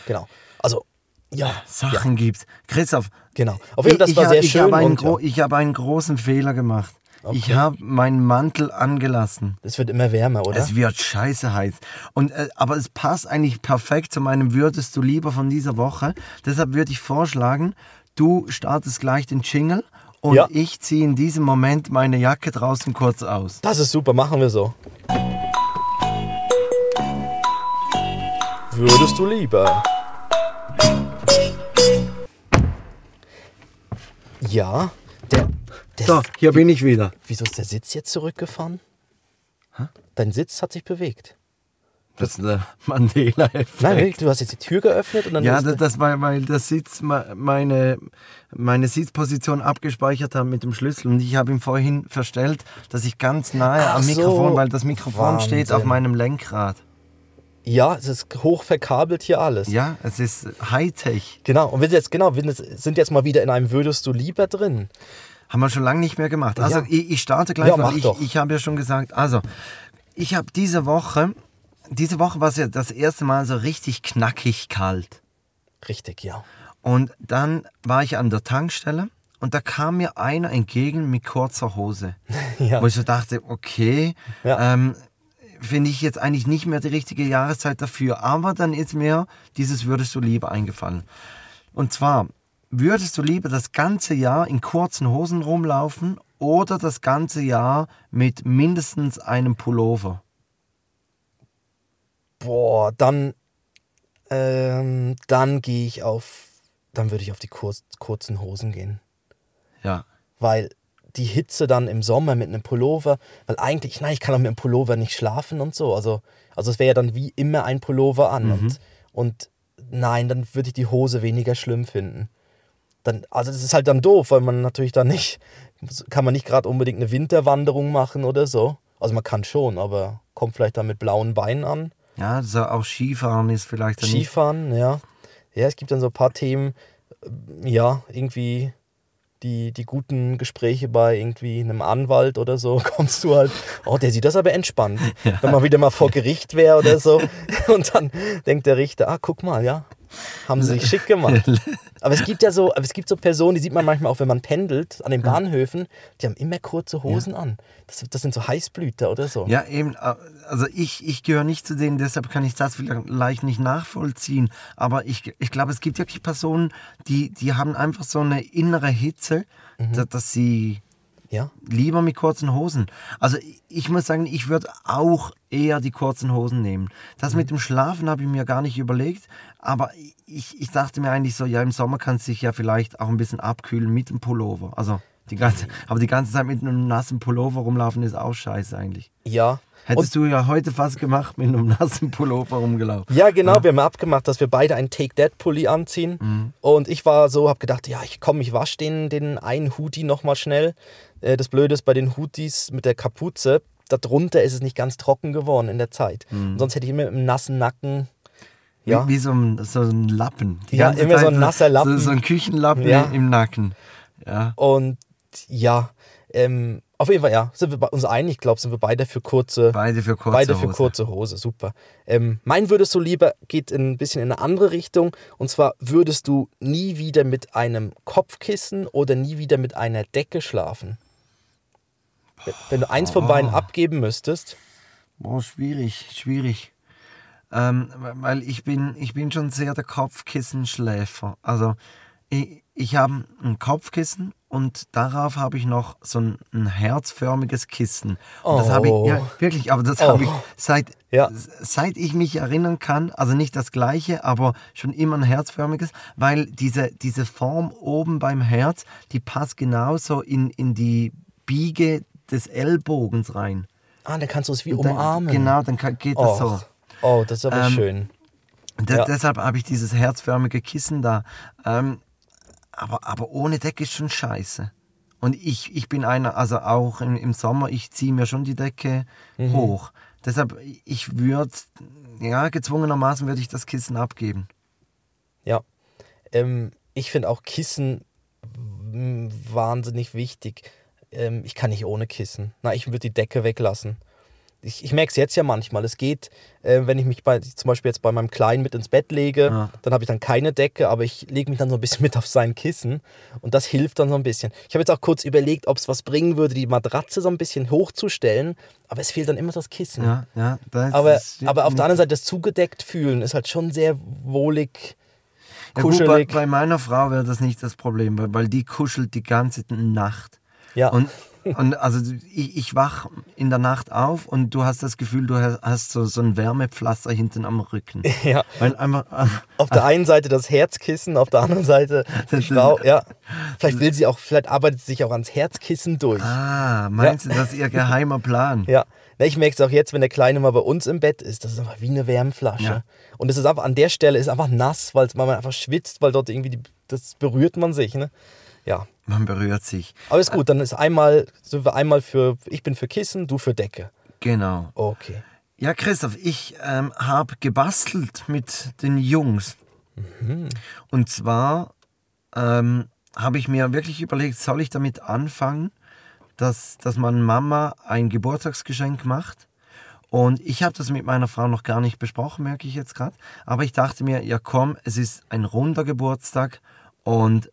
genau. Also, ja, Sachen gibt's. Christoph, genau. Auf jeden Fall, das ich, war ich, sehr ich schön. habe einen, und, ja, ich habe einen großen Fehler gemacht. Ich Okay. habe meinen Mantel angelassen. es wird immer wärmer, oder? Es wird scheiße heiß. Und, äh, aber es passt eigentlich perfekt zu meinem Würdest du lieber von dieser Woche. Deshalb würde ich vorschlagen, du startest gleich den Jingle und Ja. ich ziehe in diesem Moment meine Jacke draußen kurz aus. Das ist super, machen wir so. Würdest du lieber? Ja, der. der So, hier bin ich wieder. Wieso ist der Sitz jetzt zurückgefahren? Dein Sitz hat sich bewegt. Das ist der Mandela-Effekt. Nein, du hast jetzt die Tür geöffnet und dann Ja, ist das, das war, weil der Sitz me- meine, meine Sitzposition abgespeichert hat mit dem Schlüssel. Und ich habe ihn vorhin verstellt, dass ich ganz nahe Ach am so. Mikrofon, weil das Mikrofon steht auf Wahnsinn. meinem Lenkrad. Ja, es ist hoch verkabelt hier alles. Ja, es ist Hightech. Genau, und wir sind jetzt, genau, wir sind jetzt mal wieder in einem Würdest du lieber drin. Haben wir schon lange nicht mehr gemacht. Also Ja. ich, ich starte gleich, Ja, weil ich, ich habe ja schon gesagt, also ich habe diese Woche, diese Woche war es ja das erste Mal so richtig knackig kalt. Richtig, ja. Und dann war ich an der Tankstelle und da kam mir einer entgegen mit kurzer Hose. Ja. Wo ich so dachte, okay, Ja. ähm, finde ich jetzt eigentlich nicht mehr die richtige Jahreszeit dafür. Aber dann ist mir dieses Würdest du lieber eingefallen. Und zwar, würdest du lieber das ganze Jahr in kurzen Hosen rumlaufen oder das ganze Jahr mit mindestens einem Pullover? Boah, dann, ähm, dann gehe ich auf, dann würde ich auf die kurz, kurzen Hosen gehen. Ja. Weil die Hitze dann im Sommer mit einem Pullover, weil eigentlich, nein, ich kann auch mit einem Pullover nicht schlafen und so. Also, also es wäre ja dann wie immer ein Pullover an. Und, und nein, dann würde ich die Hose weniger schlimm finden. Dann, also das ist halt dann doof, weil man natürlich dann nicht, kann man nicht gerade unbedingt eine Winterwanderung machen oder so. Also man kann schon, aber kommt vielleicht dann mit blauen Beinen an. Ja, so auch Skifahren ist vielleicht dann. Skifahren, ja. Ja, es gibt dann so ein paar Themen, äh, ja, irgendwie die, die guten Gespräche bei irgendwie einem Anwalt oder so, kommst du halt, oh, der sieht das aber entspannt. Wenn man wieder mal vor Gericht wäre oder so. Und dann denkt der Richter, ah, guck mal, ja, haben sie sich schick gemacht. Aber es gibt ja so, aber es gibt so Personen, die sieht man manchmal auch, wenn man pendelt an den Bahnhöfen, die haben immer kurze Hosen an. Das, das sind so Heißblüter oder so. Ja, eben, äh, also ich, ich gehöre nicht zu denen, deshalb kann ich das vielleicht nicht nachvollziehen. Aber ich, ich glaube, es gibt wirklich Personen, die, die haben einfach so eine innere Hitze, da, dass sie ja. lieber mit kurzen Hosen. Also ich, ich muss sagen, ich würde auch eher die kurzen Hosen nehmen. Das mit dem Schlafen habe ich mir gar nicht überlegt, aber ich, ich dachte mir eigentlich so, ja, im Sommer kannst du dich ja vielleicht auch ein bisschen abkühlen mit dem Pullover. Also die ganze, aber die ganze Zeit mit einem nassen Pullover rumlaufen ist auch scheiße eigentlich. Ja. Hättest du ja heute fast gemacht mit einem nassen Pullover rumgelaufen. Ja, genau. Wir haben abgemacht, dass wir beide einen Take That Pulli anziehen. Und ich war so, habe gedacht, ja, ich komm, ich wasche den, den einen Hoodie nochmal schnell. Äh, Das Blöde ist bei den Hoodies mit der Kapuze, darunter ist es nicht ganz trocken geworden in der Zeit. Und sonst hätte ich immer mit einem nassen Nacken. Ja, Wie, wie so, ein, so ein Lappen. Die Ja, immer so Zeit ein nasser Lappen. So, so ein Küchenlappen Ja. im Nacken. Ja. und ja, ähm, auf jeden Fall, ja, sind wir bei- uns einig, ich glaube, sind wir beide für kurze, Beide für kurze beide für Hose. kurze Hose, super. Ähm, mein würdest du lieber geht ein bisschen in eine andere Richtung. Und zwar würdest du nie wieder mit einem Kopfkissen oder nie wieder mit einer Decke schlafen. Wenn- Wenn du eins von beiden abgeben müsstest, Boah, schwierig, schwierig. Ähm, weil ich bin, ich bin schon sehr der Kopfkissenschläfer. Also ich, ich habe ein Kopfkissen und darauf habe ich noch so ein, ein herzförmiges Kissen. Und das habe ich, ja, Oh. wirklich, aber das Oh. habe ich seit, Ja. seit ich mich erinnern kann, also nicht das gleiche, aber schon immer ein herzförmiges, weil diese, diese Form oben beim Herz, die passt genauso in, in die Biege des Ellbogens rein. Ah, dann kannst du es wie dann- umarmen. Genau, dann kann, geht das oh. so. Oh, das ist aber Ähm, schön. Ja. Deshalb habe ich dieses herzförmige Kissen da. Ähm, aber, aber ohne Decke ist schon scheiße. Und ich, ich bin einer, also auch im, im Sommer, ich ziehe mir schon die Decke Mhm. hoch. Deshalb, ich würde, ja, gezwungenermaßen würde ich das Kissen abgeben. Ja. Ähm, ich finde auch Kissen wahnsinnig wichtig. Ähm, ich kann nicht ohne Kissen. Na, ich würde die Decke weglassen. Ich, ich merke es jetzt ja manchmal. Es geht, äh, wenn ich mich bei, zum Beispiel jetzt bei meinem Kleinen mit ins Bett lege, Ja. dann habe ich dann keine Decke, aber ich lege mich dann so ein bisschen mit auf sein Kissen und das hilft dann so ein bisschen. Ich habe jetzt auch kurz überlegt, ob es was bringen würde, die Matratze so ein bisschen hochzustellen, aber es fehlt dann immer das Kissen. Ja, ja. Das Aber, aber auf der anderen Seite, das zugedeckt fühlen ist halt schon sehr wohlig, Ja, gut, bei, kuschelig. bei meiner Frau wäre das nicht das Problem, weil, weil die kuschelt die ganze Nacht. Ja. Und, und also ich, ich wach in der Nacht auf und du hast das Gefühl, du hast- so, so ein Wärmepflaster hinten am Rücken. Ja. Weil einfach, Auf der einen Seite das Herzkissen, auf der anderen Seite die Frau. Ja. Vielleicht will sie auch, vielleicht arbeitet sie sich auch ans Herzkissen durch. ah, meinst du, das ist ihr geheimer Plan? Ja. Na, ich merke es auch jetzt, wenn der Kleine mal bei uns im Bett ist, das ist einfach wie eine Wärmflasche. Ja. Und es ist einfach an der Stelle ist einfach nass, weil man einfach schwitzt, weil dort irgendwie die, das berührt man sich. Ne? Ja. Man berührt sich. Aber ist gut, dann ist einmal, sind wir einmal für, ich bin für Kissen, du für Decke. Genau. Okay. Ja, Christoph, ich ähm, habe gebastelt mit den Jungs. Und zwar ähm, habe ich mir wirklich überlegt, soll ich damit anfangen, dass, dass man Mama ein Geburtstagsgeschenk macht? Und ich habe das mit meiner Frau noch gar nicht besprochen, merke ich jetzt gerade. Aber ich dachte mir, ja komm, es ist ein runder Geburtstag und,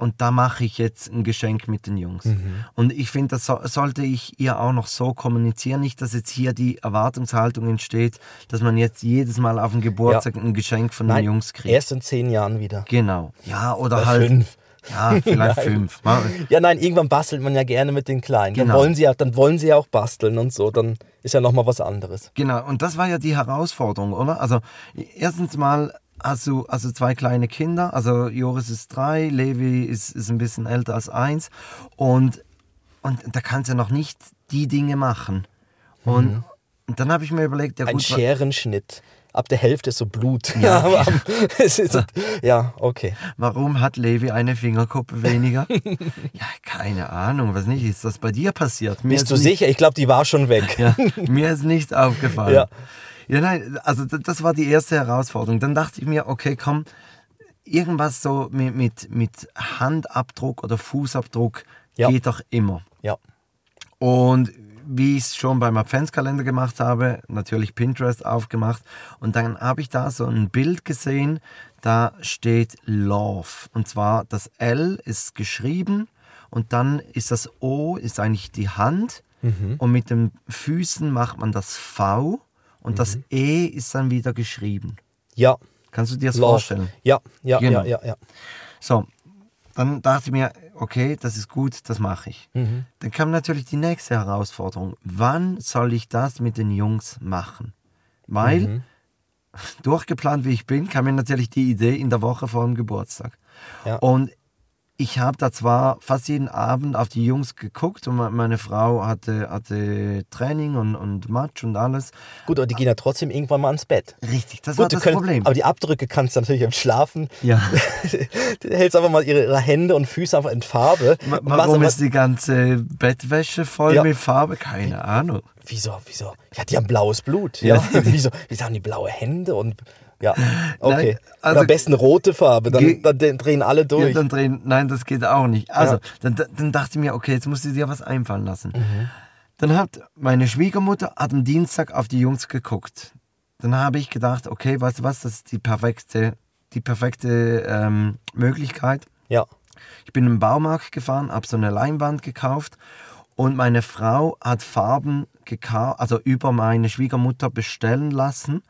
und da mache ich jetzt ein Geschenk mit den Jungs. Und ich finde, das so, sollte ich ihr auch noch so kommunizieren. Nicht, dass jetzt hier die Erwartungshaltung entsteht, dass man jetzt jedes Mal auf den Geburtstag ein Geschenk von den Nein, Jungs kriegt. erst in zehn Jahren wieder. Genau. Ja, oder Oder halt. fünf. Ja, vielleicht Nein. fünf. Ja, nein, irgendwann bastelt man ja gerne mit den Kleinen. Dann, Genau. wollen sie ja, dann wollen sie ja auch basteln und so. Dann ist ja nochmal was anderes. Genau, und das war ja die Herausforderung, oder? Also, erstens mal hast du also zwei kleine Kinder, also Joris ist drei, Levi ist, ist ein bisschen älter als eins und, und da kannst du noch nicht die Dinge machen. Und, und dann habe ich mir überlegt, ja Ein gut, wa- Scherenschnitt. Ab der Hälfte ist so Blut. Ja. ist, ja okay. warum hat Levi eine Fingerkuppe weniger? ja, keine Ahnung, was nicht, ist das bei dir passiert? Mir Bist ist du nicht- sicher? Ich glaube, die war schon weg. Ja, mir ist nicht aufgefallen. Ja. Ja, nein, also das war die erste Herausforderung. Dann dachte ich mir, okay, komm, irgendwas so mit, mit, mit Handabdruck oder Fußabdruck Ja. geht doch immer. Ja. Und wie ich es schon beim Adventskalender gemacht habe, natürlich Pinterest aufgemacht und dann habe ich da so ein Bild gesehen, da steht Love und zwar das L ist geschrieben und dann ist das O ist eigentlich die Hand und mit den Füßen macht man das V und das E ist dann wieder geschrieben. Ja. Kannst du dir das Love. vorstellen? Ja, ja, Genau. ja, ja, ja. So, dann dachte ich mir, okay, das ist gut, das mache ich. Dann kam natürlich die nächste Herausforderung. Wann soll ich das mit den Jungs machen? Weil, durchgeplant wie ich bin, kam mir natürlich die Idee in der Woche vor dem Geburtstag. Ja. Und ich habe da zwar fast jeden Abend auf die Jungs geguckt und me- meine Frau hatte, hatte Training und, und Match und alles. Gut, aber die gehen ja trotzdem irgendwann mal ans Bett. Richtig, das war Gut, du das könnt- Problem. Aber die Abdrücke kannst du natürlich im Schlafen. Ja. du hältst einfach mal ihre, ihre Hände und Füße einfach in Farbe. Machst Warum ist die ganze Bettwäsche voll Ja. mit Farbe? Keine Ahnung. Wieso, wieso? Ja, die haben blaues Blut. Ja. Ja. wieso? Wieso haben die blaue Hände und. Ja, okay. also- Oder am besten rote Farbe, dann, dann drehen alle Ja, durch. dann drehen, nein, das geht auch nicht. Also, Ja. dann, dann dachte ich mir, okay, jetzt musst du dir was einfallen lassen. Mhm. Dann hat meine Schwiegermutter hat am Dienstag auf die Jungs geguckt. Dann habe ich gedacht, okay, weißt du was, das ist die perfekte, die perfekte ähm, Möglichkeit. ja. Ich bin im Baumarkt gefahren, habe so eine Leinwand gekauft Und meine Frau hat Farben gekauft, also über meine Schwiegermutter bestellen lassen.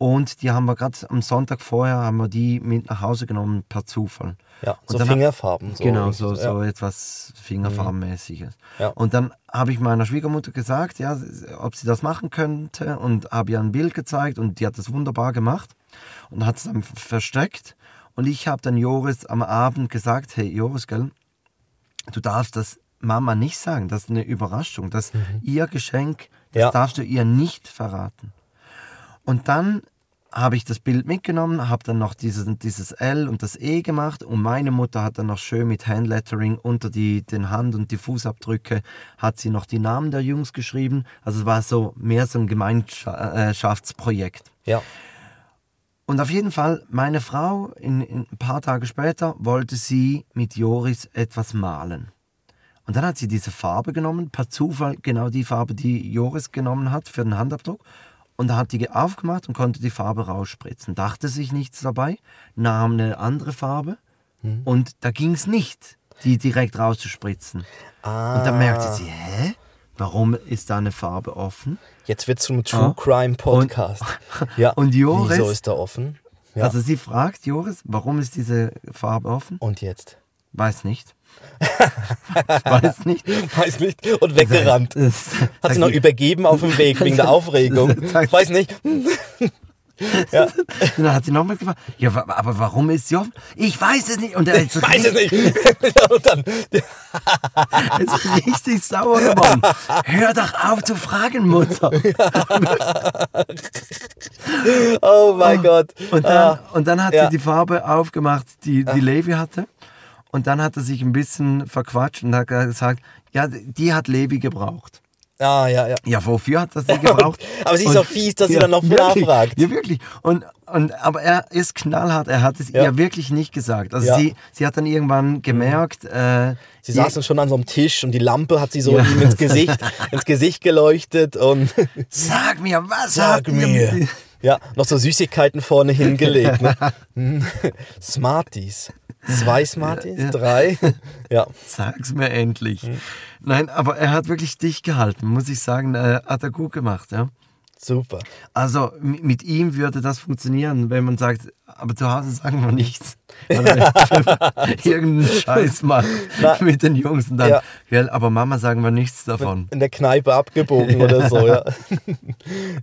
Und die haben wir gerade am Sonntag vorher haben wir die mit nach Hause genommen per Zufall. Ja, Und so Fingerfarben. So genau, so, ja. so etwas Fingerfarbenmäßiges. Ja. Und dann habe ich meiner Schwiegermutter gesagt, ja, ob sie das machen könnte und habe ihr ein Bild gezeigt und die hat das wunderbar gemacht und hat es dann versteckt. Und ich habe dann Joris am Abend gesagt, hey Joris, gell, du darfst das Mama nicht sagen, das ist eine Überraschung, das ihr Geschenk, das Ja. darfst du ihr nicht verraten. Und dann habe ich das Bild mitgenommen, habe dann noch dieses, dieses L und das E gemacht und meine Mutter hat dann noch schön mit Handlettering unter die, den Hand- und die Fußabdrücke hat sie noch die Namen der Jungs geschrieben. Also es war so mehr so ein Gemeinschaftsprojekt. Ja. Und auf jeden Fall, meine Frau, in, in ein paar Tage später, wollte sie mit Joris etwas malen. Und dann hat sie diese Farbe genommen, per Zufall genau die Farbe, die Joris genommen hat für den Handabdruck. Und da hat die aufgemacht und konnte die Farbe rausspritzen. Dachte sich nichts dabei, nahm eine andere Farbe und da ging es nicht, die direkt rauszuspritzen. Ah, Und dann merkte sie, hä? Warum ist da eine Farbe offen? jetzt wird zum True Crime Podcast. ja. und Joris- Wieso ist da offen? Ja. Also sie fragt Joris, warum ist diese Farbe offen? Und jetzt? Weiß nicht. Weiß nicht. Weiß nicht. Und weggerannt. Das- Hat sie noch ich- übergeben auf dem Weg wegen der Aufregung. Weiß nicht. Ja, Und dann hat sie nochmal gefragt, ja, aber warum ist sie offen? Ich weiß es nicht. Und er ist, weiß es nicht. Und dann, ist richtig sauer geworden. Hör doch auf zu fragen, Mutter. oh mein Gott. Und dann, Ah, und dann hat Ja. sie die Farbe aufgemacht, die, die Levi hatte. Und dann hat er sich ein bisschen verquatscht und hat gesagt, ja, die hat Levi gebraucht. ah, ja, ja. Ja, wofür hat er sie gebraucht? Aber sie ist Und- doch fies, dass sie dann noch wirklich, nachfragt. Ja, wirklich. Und, und, aber er ist knallhart, er hat es Ja. ihr wirklich nicht gesagt. Also Ja. sie, sie hat dann irgendwann gemerkt, äh, Sie saßen schon an so einem Tisch und die Lampe hat sie so Ja. ihm ins Gesicht, ins Gesicht geleuchtet und Sag mir, was sag mir. Ja, noch so Süßigkeiten vorne hingelegt. Ne? Hm. Smarties. Zwei Smarties? Ja. Drei? Ja. Sag's mir endlich. Hm. Nein, aber er hat wirklich dicht gehalten, muss ich sagen, äh, hat er gut gemacht, ja. Super. Also mit ihm würde das funktionieren, wenn man sagt, aber zu Hause sagen wir nichts. Irgendeinen Scheiß macht Na. mit den Jungs und dann, Ja. gell, aber Mama sagen wir nichts davon. In der Kneipe abgebogen oder so, ja.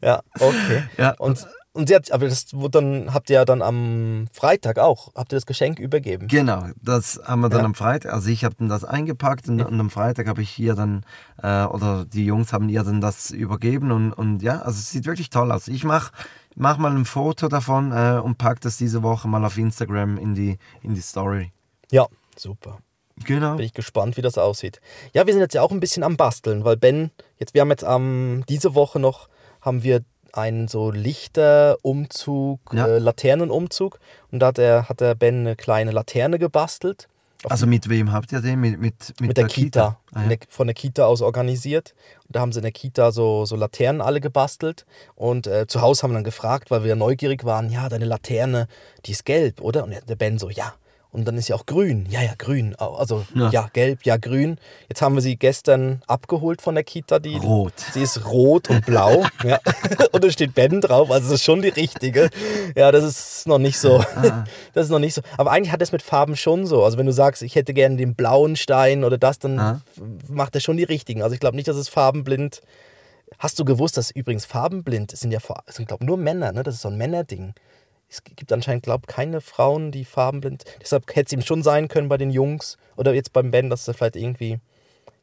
ja, okay. Ja. Und, und sie hat, aber das wurde dann, habt ihr ja dann am Freitag auch, habt ihr das Geschenk übergeben? Genau, das haben wir dann Ja. am Freitag, also ich habe dann das eingepackt und, und am Freitag habe ich hier dann, äh, oder die Jungs haben ihr dann das übergeben und, und ja, also es sieht wirklich toll aus. Ich mache mach mal ein Foto davon äh, und pack das diese Woche mal auf Instagram in die, in die Story. Ja, super. Genau. Bin ich gespannt, wie das aussieht. Ja, wir sind jetzt ja auch ein bisschen am Basteln, weil Ben, jetzt wir haben jetzt am diese Woche noch haben wir einen so Lichterumzug, Ja. äh, Laternenumzug und da hat der hat der Ben eine kleine Laterne gebastelt Also mit wem habt ihr den? Mit, mit, mit, der, Kita, Ah, in ja. der, von der Kita aus organisiert. Und da haben sie in der Kita so, so Laternen alle gebastelt. Und äh, zu Hause haben wir dann gefragt, weil wir neugierig waren, ja, deine Laterne, die ist gelb, oder? Und der Ben so, ja. Und dann ist sie auch grün. Ja, ja, grün. Also Ja. ja, gelb, ja, grün. Jetzt haben wir sie gestern abgeholt von der Kita. Die, Rot. Sie ist rot und blau. ja. Und da steht Ben drauf, also das ist schon die richtige. Ja, das ist noch nicht so. Ah. Das ist noch nicht so. Aber eigentlich hat es mit Farben schon so. Also wenn du sagst, ich hätte gerne den blauen Stein oder das, dann Ah. macht er schon die richtigen. Also ich glaube nicht, dass es farbenblind. Hast du gewusst, dass übrigens farbenblind sind ja vor, sind glaube nur Männer, ne? Das ist so ein Männerding. Es gibt anscheinend, glaube ich, keine Frauen, die farbenblind. Deshalb hätte es ihm schon sein können bei den Jungs oder jetzt beim Ben, dass er vielleicht irgendwie.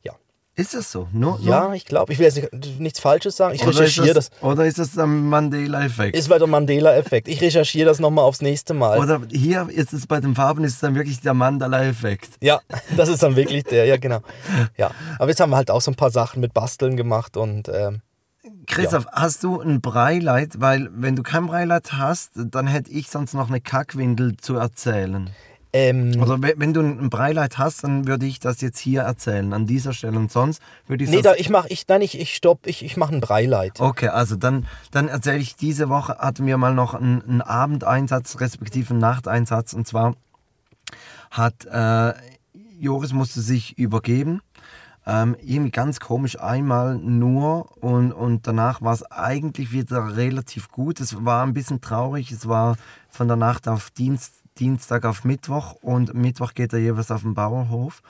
Ja, Ist das so? Nur, ja ich glaube, ich will jetzt nicht, nichts Falsches sagen. Ich Oder ist recherchiere das. Oder ist das ein Mandela-Effekt? Ist weiter Mandela-Effekt. Ich recherchiere das nochmal aufs nächste Mal. Oder hier ist es bei den Farben ist es dann wirklich der Mandela-Effekt. Ja, das ist dann wirklich der, ja genau. Ja, aber jetzt haben wir halt auch so ein paar Sachen mit Basteln gemacht und ähm, Christoph, hast du ein Breileid? Weil wenn du kein Breileid hast, dann hätte ich sonst noch eine Kackwindel zu erzählen. ähm, Also wenn, du ein Breileid hast, dann würde ich das jetzt hier erzählen, an dieser Stelle. Und sonst würde ich nee, da, ich mach, ich, nein, ich, ich stopp, ich, ich mache ein Breileit. Okay, also dann, dann erzähle ich, diese Woche hatten wir mal noch einen, einen Abendeinsatz, respektive einen Nachteinsatz. Und zwar hat äh, Joris musste sich übergeben Ähm, irgendwie ganz komisch, einmal nur und, und danach war es eigentlich wieder relativ gut. Es war ein bisschen traurig, es war von der Nacht auf Dienst, Dienstag auf Mittwoch und Mittwoch geht er jeweils auf den Bauernhof.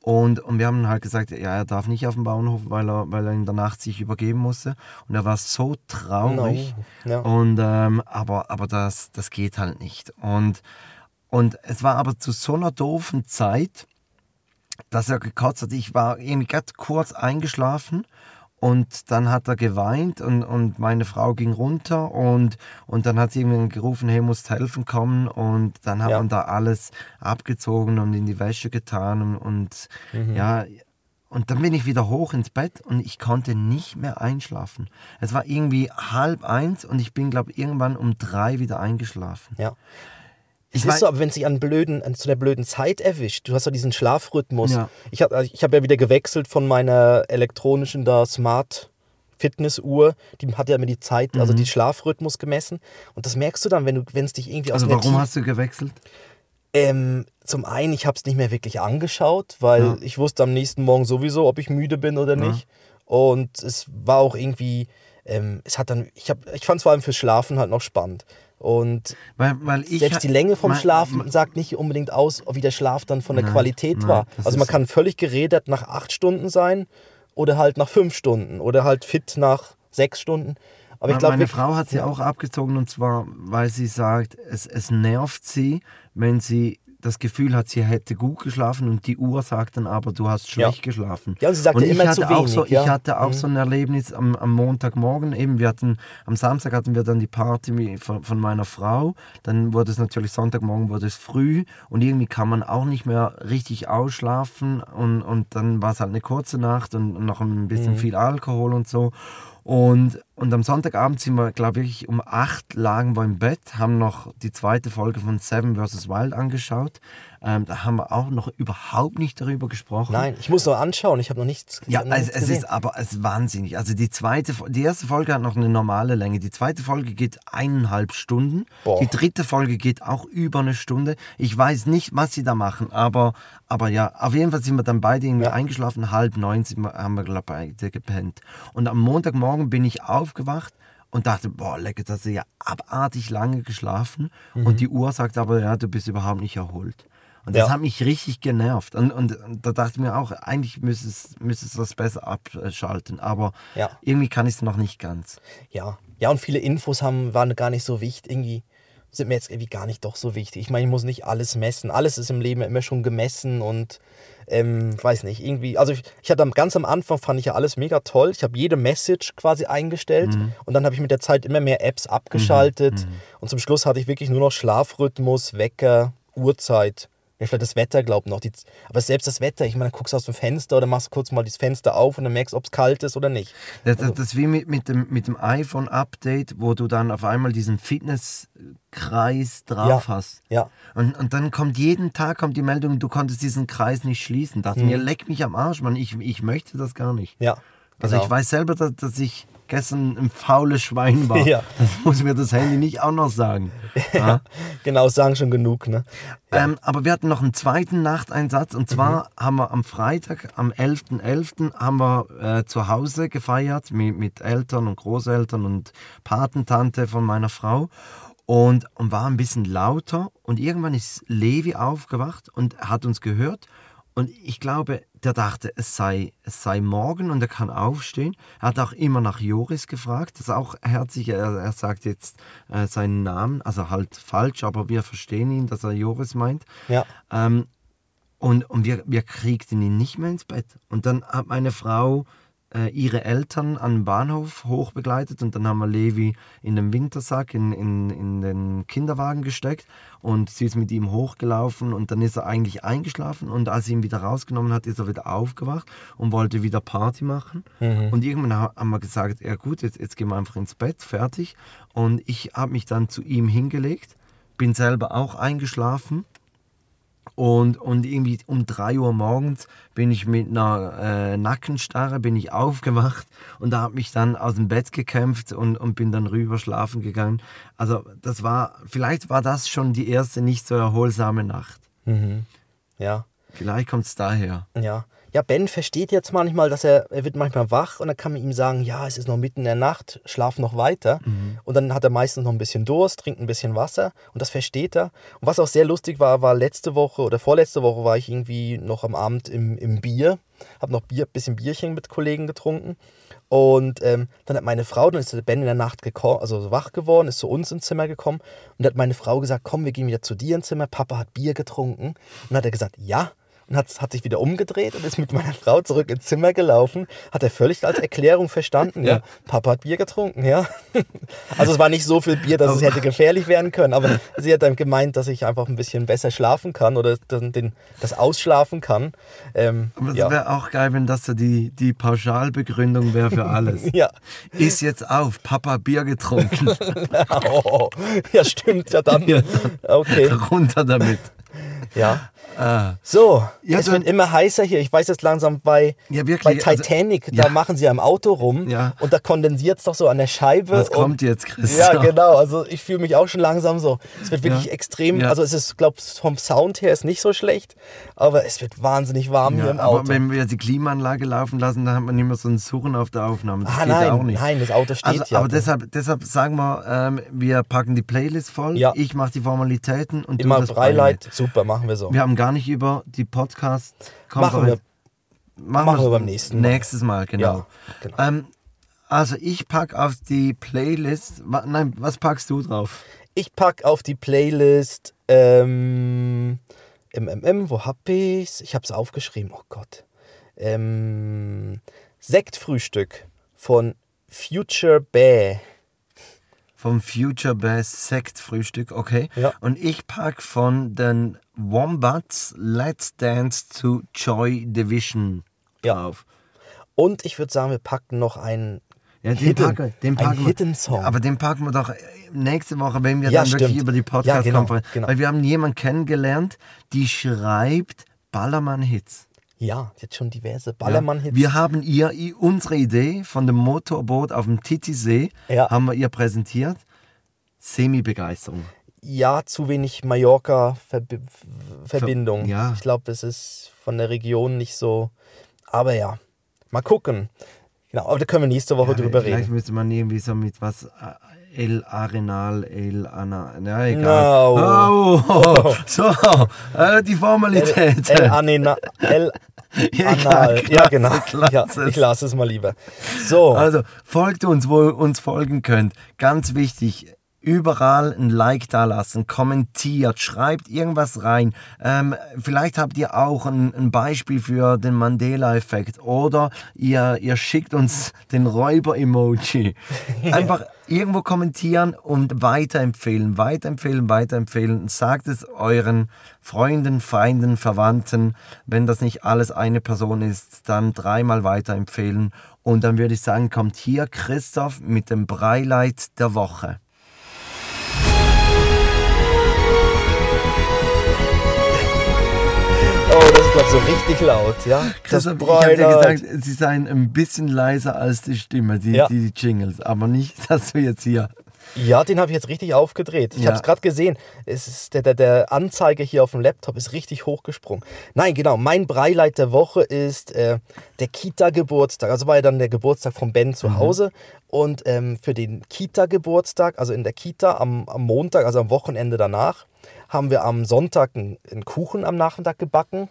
Und, und wir haben halt gesagt, ja, er darf nicht auf den Bauernhof, weil er, weil er in der Nacht sich übergeben musste. Und er war so traurig. No. Ja. Und, ähm, aber aber das, das geht halt nicht. Und, und es war aber zu so einer doofen Zeit, dass er gekotzt hat. Ich war irgendwie gerade kurz eingeschlafen und dann hat er geweint und, und meine Frau ging runter und, und dann hat sie irgendwie gerufen, hey, musst helfen kommen und dann hat Ja. man da alles abgezogen und in die Wäsche getan und, und Mhm. ja, und dann bin ich wieder hoch ins Bett und ich konnte nicht mehr einschlafen. Es war irgendwie halb eins und ich bin, glaube ich, irgendwann um drei wieder eingeschlafen. Ja. Ich Es ist so, aber wenn es sich an, blöden, an zu der blöden Zeit erwischt, du hast ja diesen Schlafrhythmus. Ja. Ich habe ich hab ja wieder gewechselt von meiner elektronischen da Smart Fitnessuhr, die hat ja immer die Zeit, also die Schlafrhythmus gemessen. Und das merkst du dann, wenn du, wenn es dich irgendwie aus Also warum hast du gewechselt? ähm, zum einen, ich habe es nicht mehr wirklich angeschaut, weil Ja. ich wusste am nächsten Morgen sowieso, ob ich müde bin oder nicht. Und es war auch irgendwie, ähm, es hat dann, ich, hab, ich fand es vor allem fürs Schlafen halt noch spannend. Und Weil, weil selbst die Länge vom mein- Schlafen sagt nicht unbedingt aus, wie der Schlaf dann von der Nein, Qualität nein, war. Also man kann völlig geredet nach acht Stunden sein oder halt nach fünf Stunden oder halt fit nach sechs Stunden. Aber ich glaube, Meine Frau hat sie auch abgezogen und zwar, weil sie sagt, es, es nervt sie, wenn sie das Gefühl hat, sie hätte gut geschlafen und die Uhr sagt dann aber, du hast schlecht geschlafen. Ja, und sie sagte ich immer hatte zu auch wenig, so, ja. Ich hatte auch Mhm. so ein Erlebnis am, am Montagmorgen. Eben, wir hatten, am Samstag hatten wir dann die Party von, von meiner Frau. Dann wurde es natürlich Sonntagmorgen wurde es früh und irgendwie kann man auch nicht mehr richtig ausschlafen und, und dann war es halt eine kurze Nacht und, und noch ein bisschen Mhm. viel Alkohol und so. Und, und am Sonntagabend sind wir, glaube ich, um acht lagen wir im Bett, haben noch die zweite Folge von Seven vs. Wild angeschaut. Ähm, da haben wir auch noch überhaupt nicht darüber gesprochen. nein, ich muss noch anschauen, ich habe noch nichts, Ja, noch es, nichts es ist aber es ist wahnsinnig. Also die zweite, die erste Folge hat noch eine normale Länge. Die zweite Folge geht eineinhalb Stunden. Boah. Die dritte Folge geht auch über eine Stunde. Ich weiß nicht, was sie da machen, aber, aber ja, auf jeden Fall sind wir dann beide irgendwie Ja. eingeschlafen. Halb neun wir, haben wir glaube ich beide gepennt. Und am Montagmorgen bin ich aufgewacht und dachte, boah, lecker, das ist ja abartig lange geschlafen. Mhm. Und die Uhr sagt aber, ja, du bist überhaupt nicht erholt. Und das Ja. hat mich richtig genervt. Und, und, und da dachte ich mir auch, eigentlich müsste es, müsste es das besser abschalten. Aber Ja. irgendwie kann ich es noch nicht ganz. Ja, ja, und viele Infos haben, waren gar nicht so wichtig. Irgendwie sind mir jetzt irgendwie gar nicht doch so wichtig. Ich meine, ich muss nicht alles messen. Alles ist im Leben immer schon gemessen und ähm, weiß nicht, irgendwie. Also ich, ich hatte am- ganz am Anfang fand ich ja alles mega toll. Ich habe jede Message quasi eingestellt und dann habe ich mit der Zeit immer mehr Apps abgeschaltet und zum Schluss hatte ich wirklich nur noch Schlafrhythmus, Wecker, Uhrzeit. Ja, vielleicht das Wetter, glaub noch. Die, aber selbst das Wetter, ich meine, dann guckst du aus dem Fenster oder machst kurz mal das Fenster auf und dann merkst, ob es kalt ist oder nicht. Das, das, das ist wie mit, mit dem, mit dem iPhone-Update, wo du dann auf einmal diesen Fitnesskreis drauf Ja. hast. Ja. Und, und dann kommt jeden Tag kommt die Meldung, du konntest diesen Kreis nicht schließen. Dachte mir, leck mich am Arsch, Mann, ich, ich möchte das gar nicht. Ja. Also genau. ich weiß selber, dass, dass ich gestern ein faules Schwein war. Ja. Das muss mir das Handy nicht auch noch sagen. Ja. Genau, sagen schon genug, ne? Ähm, aber wir hatten noch einen zweiten Nachteinsatz und zwar Mhm. haben wir am Freitag, am 11.11. haben wir äh, zu Hause gefeiert mit, mit Eltern und Großeltern und Patentante von meiner Frau und, und war ein bisschen lauter und irgendwann ist Levi aufgewacht und hat uns gehört und ich glaube, der dachte, es sei, es sei morgen und er kann aufstehen. Er hat auch immer nach Joris gefragt. Das ist auch herzlich. Er, er sagt jetzt äh, seinen Namen, also halt falsch, aber wir verstehen ihn, dass er Joris meint. Ja. Ähm, und und wir, wir kriegten ihn nicht mehr ins Bett. Und dann hat meine Frau äh, ihre Eltern an den Bahnhof hochbegleitet und dann haben wir Levi in den Wintersack, in, in, in den Kinderwagen gesteckt und sie ist mit ihm hochgelaufen und dann ist er eigentlich eingeschlafen und als sie ihn wieder rausgenommen hat, ist er wieder aufgewacht und wollte wieder Party machen. Und irgendwann ha- haben wir gesagt, ja gut, jetzt, jetzt gehen wir einfach ins Bett, fertig. Und ich habe mich dann zu ihm hingelegt, bin selber auch eingeschlafen und, und irgendwie um 3 Uhr morgens bin ich mit einer äh, Nackenstarre bin ich aufgewacht und da habe mich dann aus dem Bett gekämpft und, und bin dann rüber schlafen gegangen. Also das war, vielleicht war das schon die erste nicht so erholsame Nacht. Mhm. Ja. Vielleicht kommt es daher. Ja. Ja, Ben versteht jetzt manchmal, dass er, er wird manchmal wach und dann kann man ihm sagen, ja, es ist noch mitten in der Nacht, schlaf noch weiter. Mhm. Und dann hat er meistens noch ein bisschen Durst, trinkt ein bisschen Wasser und das versteht er. Und was auch sehr lustig war, war letzte Woche oder vorletzte Woche war ich irgendwie noch am Abend im, im Bier, habe noch Bier, bisschen Bierchen mit Kollegen getrunken. Und ähm, dann hat meine Frau, dann ist der Ben in der Nacht gekommen, also wach geworden, ist zu uns ins Zimmer gekommen und hat meine Frau gesagt, komm, wir gehen wieder zu dir ins Zimmer, Papa hat Bier getrunken. Und dann hat er gesagt, ja, und hat, hat sich wieder umgedreht und ist mit meiner Frau zurück ins Zimmer gelaufen. Hat er völlig als Erklärung verstanden. Ja, Papa hat Bier getrunken, ja. Also es war nicht so viel Bier, dass es hätte gefährlich werden können, aber sie hat dann gemeint, dass ich einfach ein bisschen besser schlafen kann oder den, den, das ausschlafen kann. Ähm, Aber es ja. wäre auch geil, wenn das so die, die Pauschalbegründung wäre für alles. ja. Ist jetzt auf, Papa Bier getrunken. Oh, ja, stimmt, ja dann. Ja. Okay, Runter damit. Ja. Ah. So, Ja, es wird immer heißer hier. Ich weiß jetzt langsam bei, Ja, bei also- Titanic, ja. da machen sie ja im Auto rum und da kondensiert es doch so an der Scheibe. Was und, kommt jetzt, Chris? Ja, genau. Also ich fühle mich auch schon langsam so. Es wird wirklich extrem, also es ist, glaube ich, vom Sound her ist nicht so schlecht, aber es wird wahnsinnig warm hier im aber Auto. wenn wir die Klimaanlage laufen lassen, dann hat man immer so ein Surren auf der Aufnahme. Das ah geht nein, auch nicht. nein, das Auto steht Also, ja. aber deshalb, deshalb sagen wir, ähm, wir packen die Playlist voll, Ja. ich mache die Formalitäten und Immer du das Breileit. Super, machen wir so. Wir haben gar nicht über die podcast Machen wir. machen wir beim nächsten Mal. Nächstes Mal, genau. Ja, genau. Ähm, also ich packe auf die Playlist, nein, was packst du drauf? Ich pack auf die Playlist ähm, MMM, wo hab ich's? Ich hab's aufgeschrieben, oh Gott. Ähm, Sektfrühstück von Future Bear. Vom Future Bass Sekt Frühstück, okay. Ja. Und ich pack von den Wombats Let's Dance to Joy Division Ja. drauf. Und ich würde sagen, wir packen noch einen Ja, den Hidden, packen, den packen wir- Hidden Song. Ja, aber den packen wir doch äh, nächste Woche, wenn wir Ja, dann wirklich stimmt. über die Ja, Podcast-Konferenz. genau, genau. Weil wir haben jemanden kennengelernt, die schreibt Ballermann-Hits. Ja, jetzt schon diverse Ballermann-Hits. Wir haben ihr unsere Idee von dem Motorboot auf dem Titisee, Ja. haben wir ihr präsentiert. Semi-Begeisterung. ja, zu wenig Mallorca-Verbindung. ja. Ich glaube, es ist von der Region nicht so. Aber ja, mal gucken. Genau, aber da können wir nächste Woche Ja, drüber vielleicht reden. müsste man irgendwie so mit was äh, El Arenal, El Ana. Ja, No. egal. Oh, so, äh, die Formalität. El Anina, El Ja, Anal. Ja, genau. Ja, ich lasse es mal lieber. So, Also folgt uns, wo ihr uns folgen könnt. Ganz wichtig. Überall ein Like da lassen, kommentiert, schreibt irgendwas rein. Ähm, vielleicht habt ihr auch ein, ein Beispiel für den Mandela-Effekt oder ihr, ihr schickt uns den Räuber-Emoji. Einfach irgendwo kommentieren und weiterempfehlen, weiterempfehlen, weiterempfehlen. Sagt es euren Freunden, Feinden, Verwandten. Wenn das nicht alles eine Person ist, dann dreimal weiterempfehlen. Und dann würde ich sagen, kommt hier Christoph mit dem Breileit der Woche. Das ist, glaube ich, so richtig laut, ja? Das Christoph, ich habe Bräulein. gesagt, sie seien ein bisschen leiser als die Stimme, die, Ja. die Jingles. Aber nicht, dass du jetzt hier... Ja, den habe ich jetzt richtig aufgedreht. Ich Ja. habe es gerade gesehen. Es ist der, der, der Anzeiger hier auf dem Laptop ist richtig hochgesprungen. Nein, genau. Mein Breileit der Woche ist äh, der Kita-Geburtstag. Also war ja dann der Geburtstag von Ben zu Hause. Und ähm, für den Kita-Geburtstag, also in der Kita am, am Montag, also am Wochenende danach, haben wir am Sonntag einen Kuchen am Nachmittag gebacken.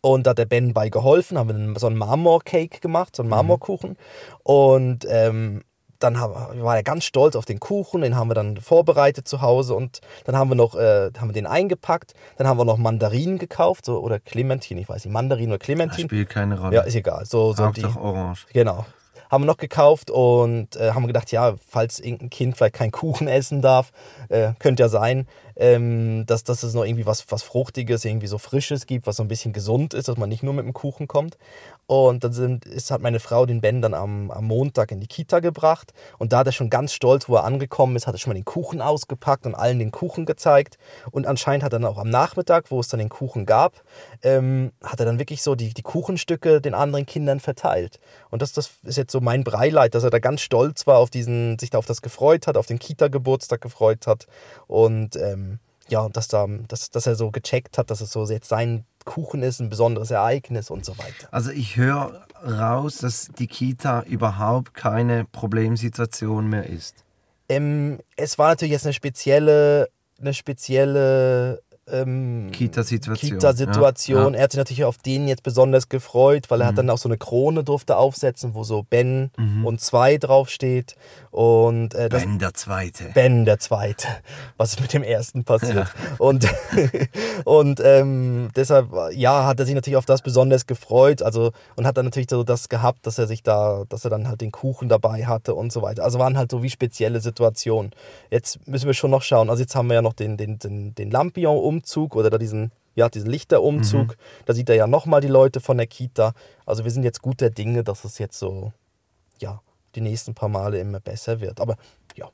Und da hat der Ben bei geholfen, haben wir so einen Marmorcake gemacht, so einen Marmorkuchen. Und ähm, dann war er ganz stolz auf den Kuchen, den haben wir dann vorbereitet zu Hause und dann haben wir noch, äh, haben wir den eingepackt. Dann haben wir noch Mandarinen gekauft, so, oder Clementine, ich weiß nicht, Mandarinen oder Das Clementine. spielt keine Rolle. Ja, ist egal. So, so die, Hauptsache orange. Genau. Haben wir noch gekauft und äh, haben gedacht, ja, falls irgendein Kind vielleicht keinen Kuchen essen darf, äh, könnte ja sein, ähm, dass, dass es noch irgendwie was, was Fruchtiges, irgendwie so Frisches gibt, was so ein bisschen gesund ist, dass man nicht nur mit dem Kuchen kommt. Und dann sind, ist, hat meine Frau den Ben dann am, am Montag in die Kita gebracht. Und da hat er schon ganz stolz, wo er angekommen ist, hat er schon mal den Kuchen ausgepackt und allen den Kuchen gezeigt. Und anscheinend hat er dann auch am Nachmittag, wo es dann den Kuchen gab, ähm, hat er dann wirklich so die, die Kuchenstücke den anderen Kindern verteilt. Und das, das ist jetzt so mein Breileit, dass er da ganz stolz war, auf diesen, sich da auf das gefreut hat, auf den Kita-Geburtstag gefreut hat. Und ähm, ja, dass, da, dass, dass er so gecheckt hat, dass es so jetzt sein, Kuchen ist ein besonderes Ereignis und so weiter. Also ich höre raus, dass die Kita überhaupt keine Problemsituation mehr ist. Ähm, es war natürlich jetzt eine spezielle, eine spezielle ähm, Kita-Situation. Kita-Situation. Ja, Er hat sich natürlich auf den jetzt besonders gefreut, weil er Mhm. hat dann auch so eine Krone durfte aufsetzen, wo so Ben und zwei draufsteht. Und äh, Ben der Zweite. Ben der Zweite, was ist mit dem ersten passiert. Und, und ähm, deshalb, ja, hat er sich natürlich auf das besonders gefreut. Also, und hat dann natürlich so das gehabt, dass er sich da, dass er dann halt den Kuchen dabei hatte und so weiter. Also waren halt so wie spezielle Situationen. Jetzt müssen wir schon noch schauen. Also jetzt haben wir ja noch den, den, den, den Lampion-Umzug oder da diesen, ja, diesen Lichterumzug. Da sieht er ja nochmal die Leute von der Kita. Also wir sind jetzt guter Dinge, dass es jetzt so, ja, die nächsten paar Male immer besser wird. Aber ja,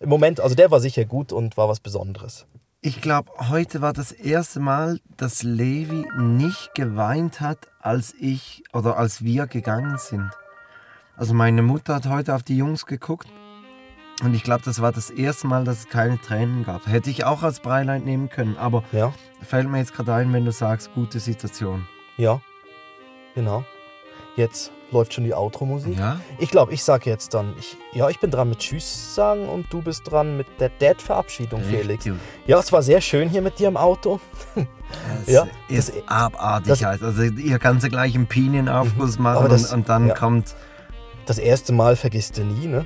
im Moment, also der war sicher gut und war was Besonderes. Ich glaube, heute war das erste Mal, dass Levi nicht geweint hat, als ich oder als wir gegangen sind. Also meine Mutter hat heute auf die Jungs geguckt und ich glaube, das war das erste Mal, dass es keine Tränen gab. Hätte ich auch als Breileid nehmen können, aber Ja, fällt mir jetzt gerade ein, wenn du sagst, gute Situation. ja, genau. Jetzt läuft schon die Outro-Musik. Ja? Ich glaube, ich sage jetzt dann, ich, ja, ich bin dran mit Tschüss sagen und du bist dran mit der Dad-Verabschiedung, Felix. Ja, es war sehr schön hier mit dir im Auto. Das Ja, ist das- abartig. das- also ihr kannst ja gleich einen Pinienaufguss machen Aber das- und, und dann ja. kommt... Das erste Mal vergisst du nie, ne?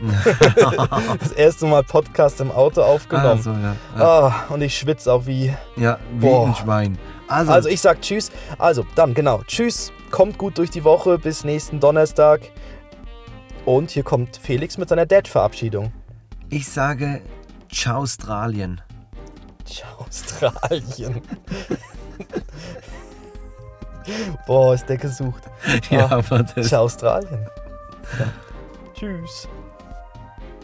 das erste Mal Podcast im Auto aufgenommen. Also, ja, ja. Ah, und ich schwitze auch wie. ja, wie Boah. ein Schwein. Also, Also ich sag Tschüss. Also dann genau. Tschüss. Kommt gut durch die Woche. Bis nächsten Donnerstag. Und hier kommt Felix mit seiner Dad-Verabschiedung. ich sage Ciao Australien. Ciao, Australien. Boah, ist der gesucht. Ja, Ah, aber das Ciao, Australien. Ja. Tschüss.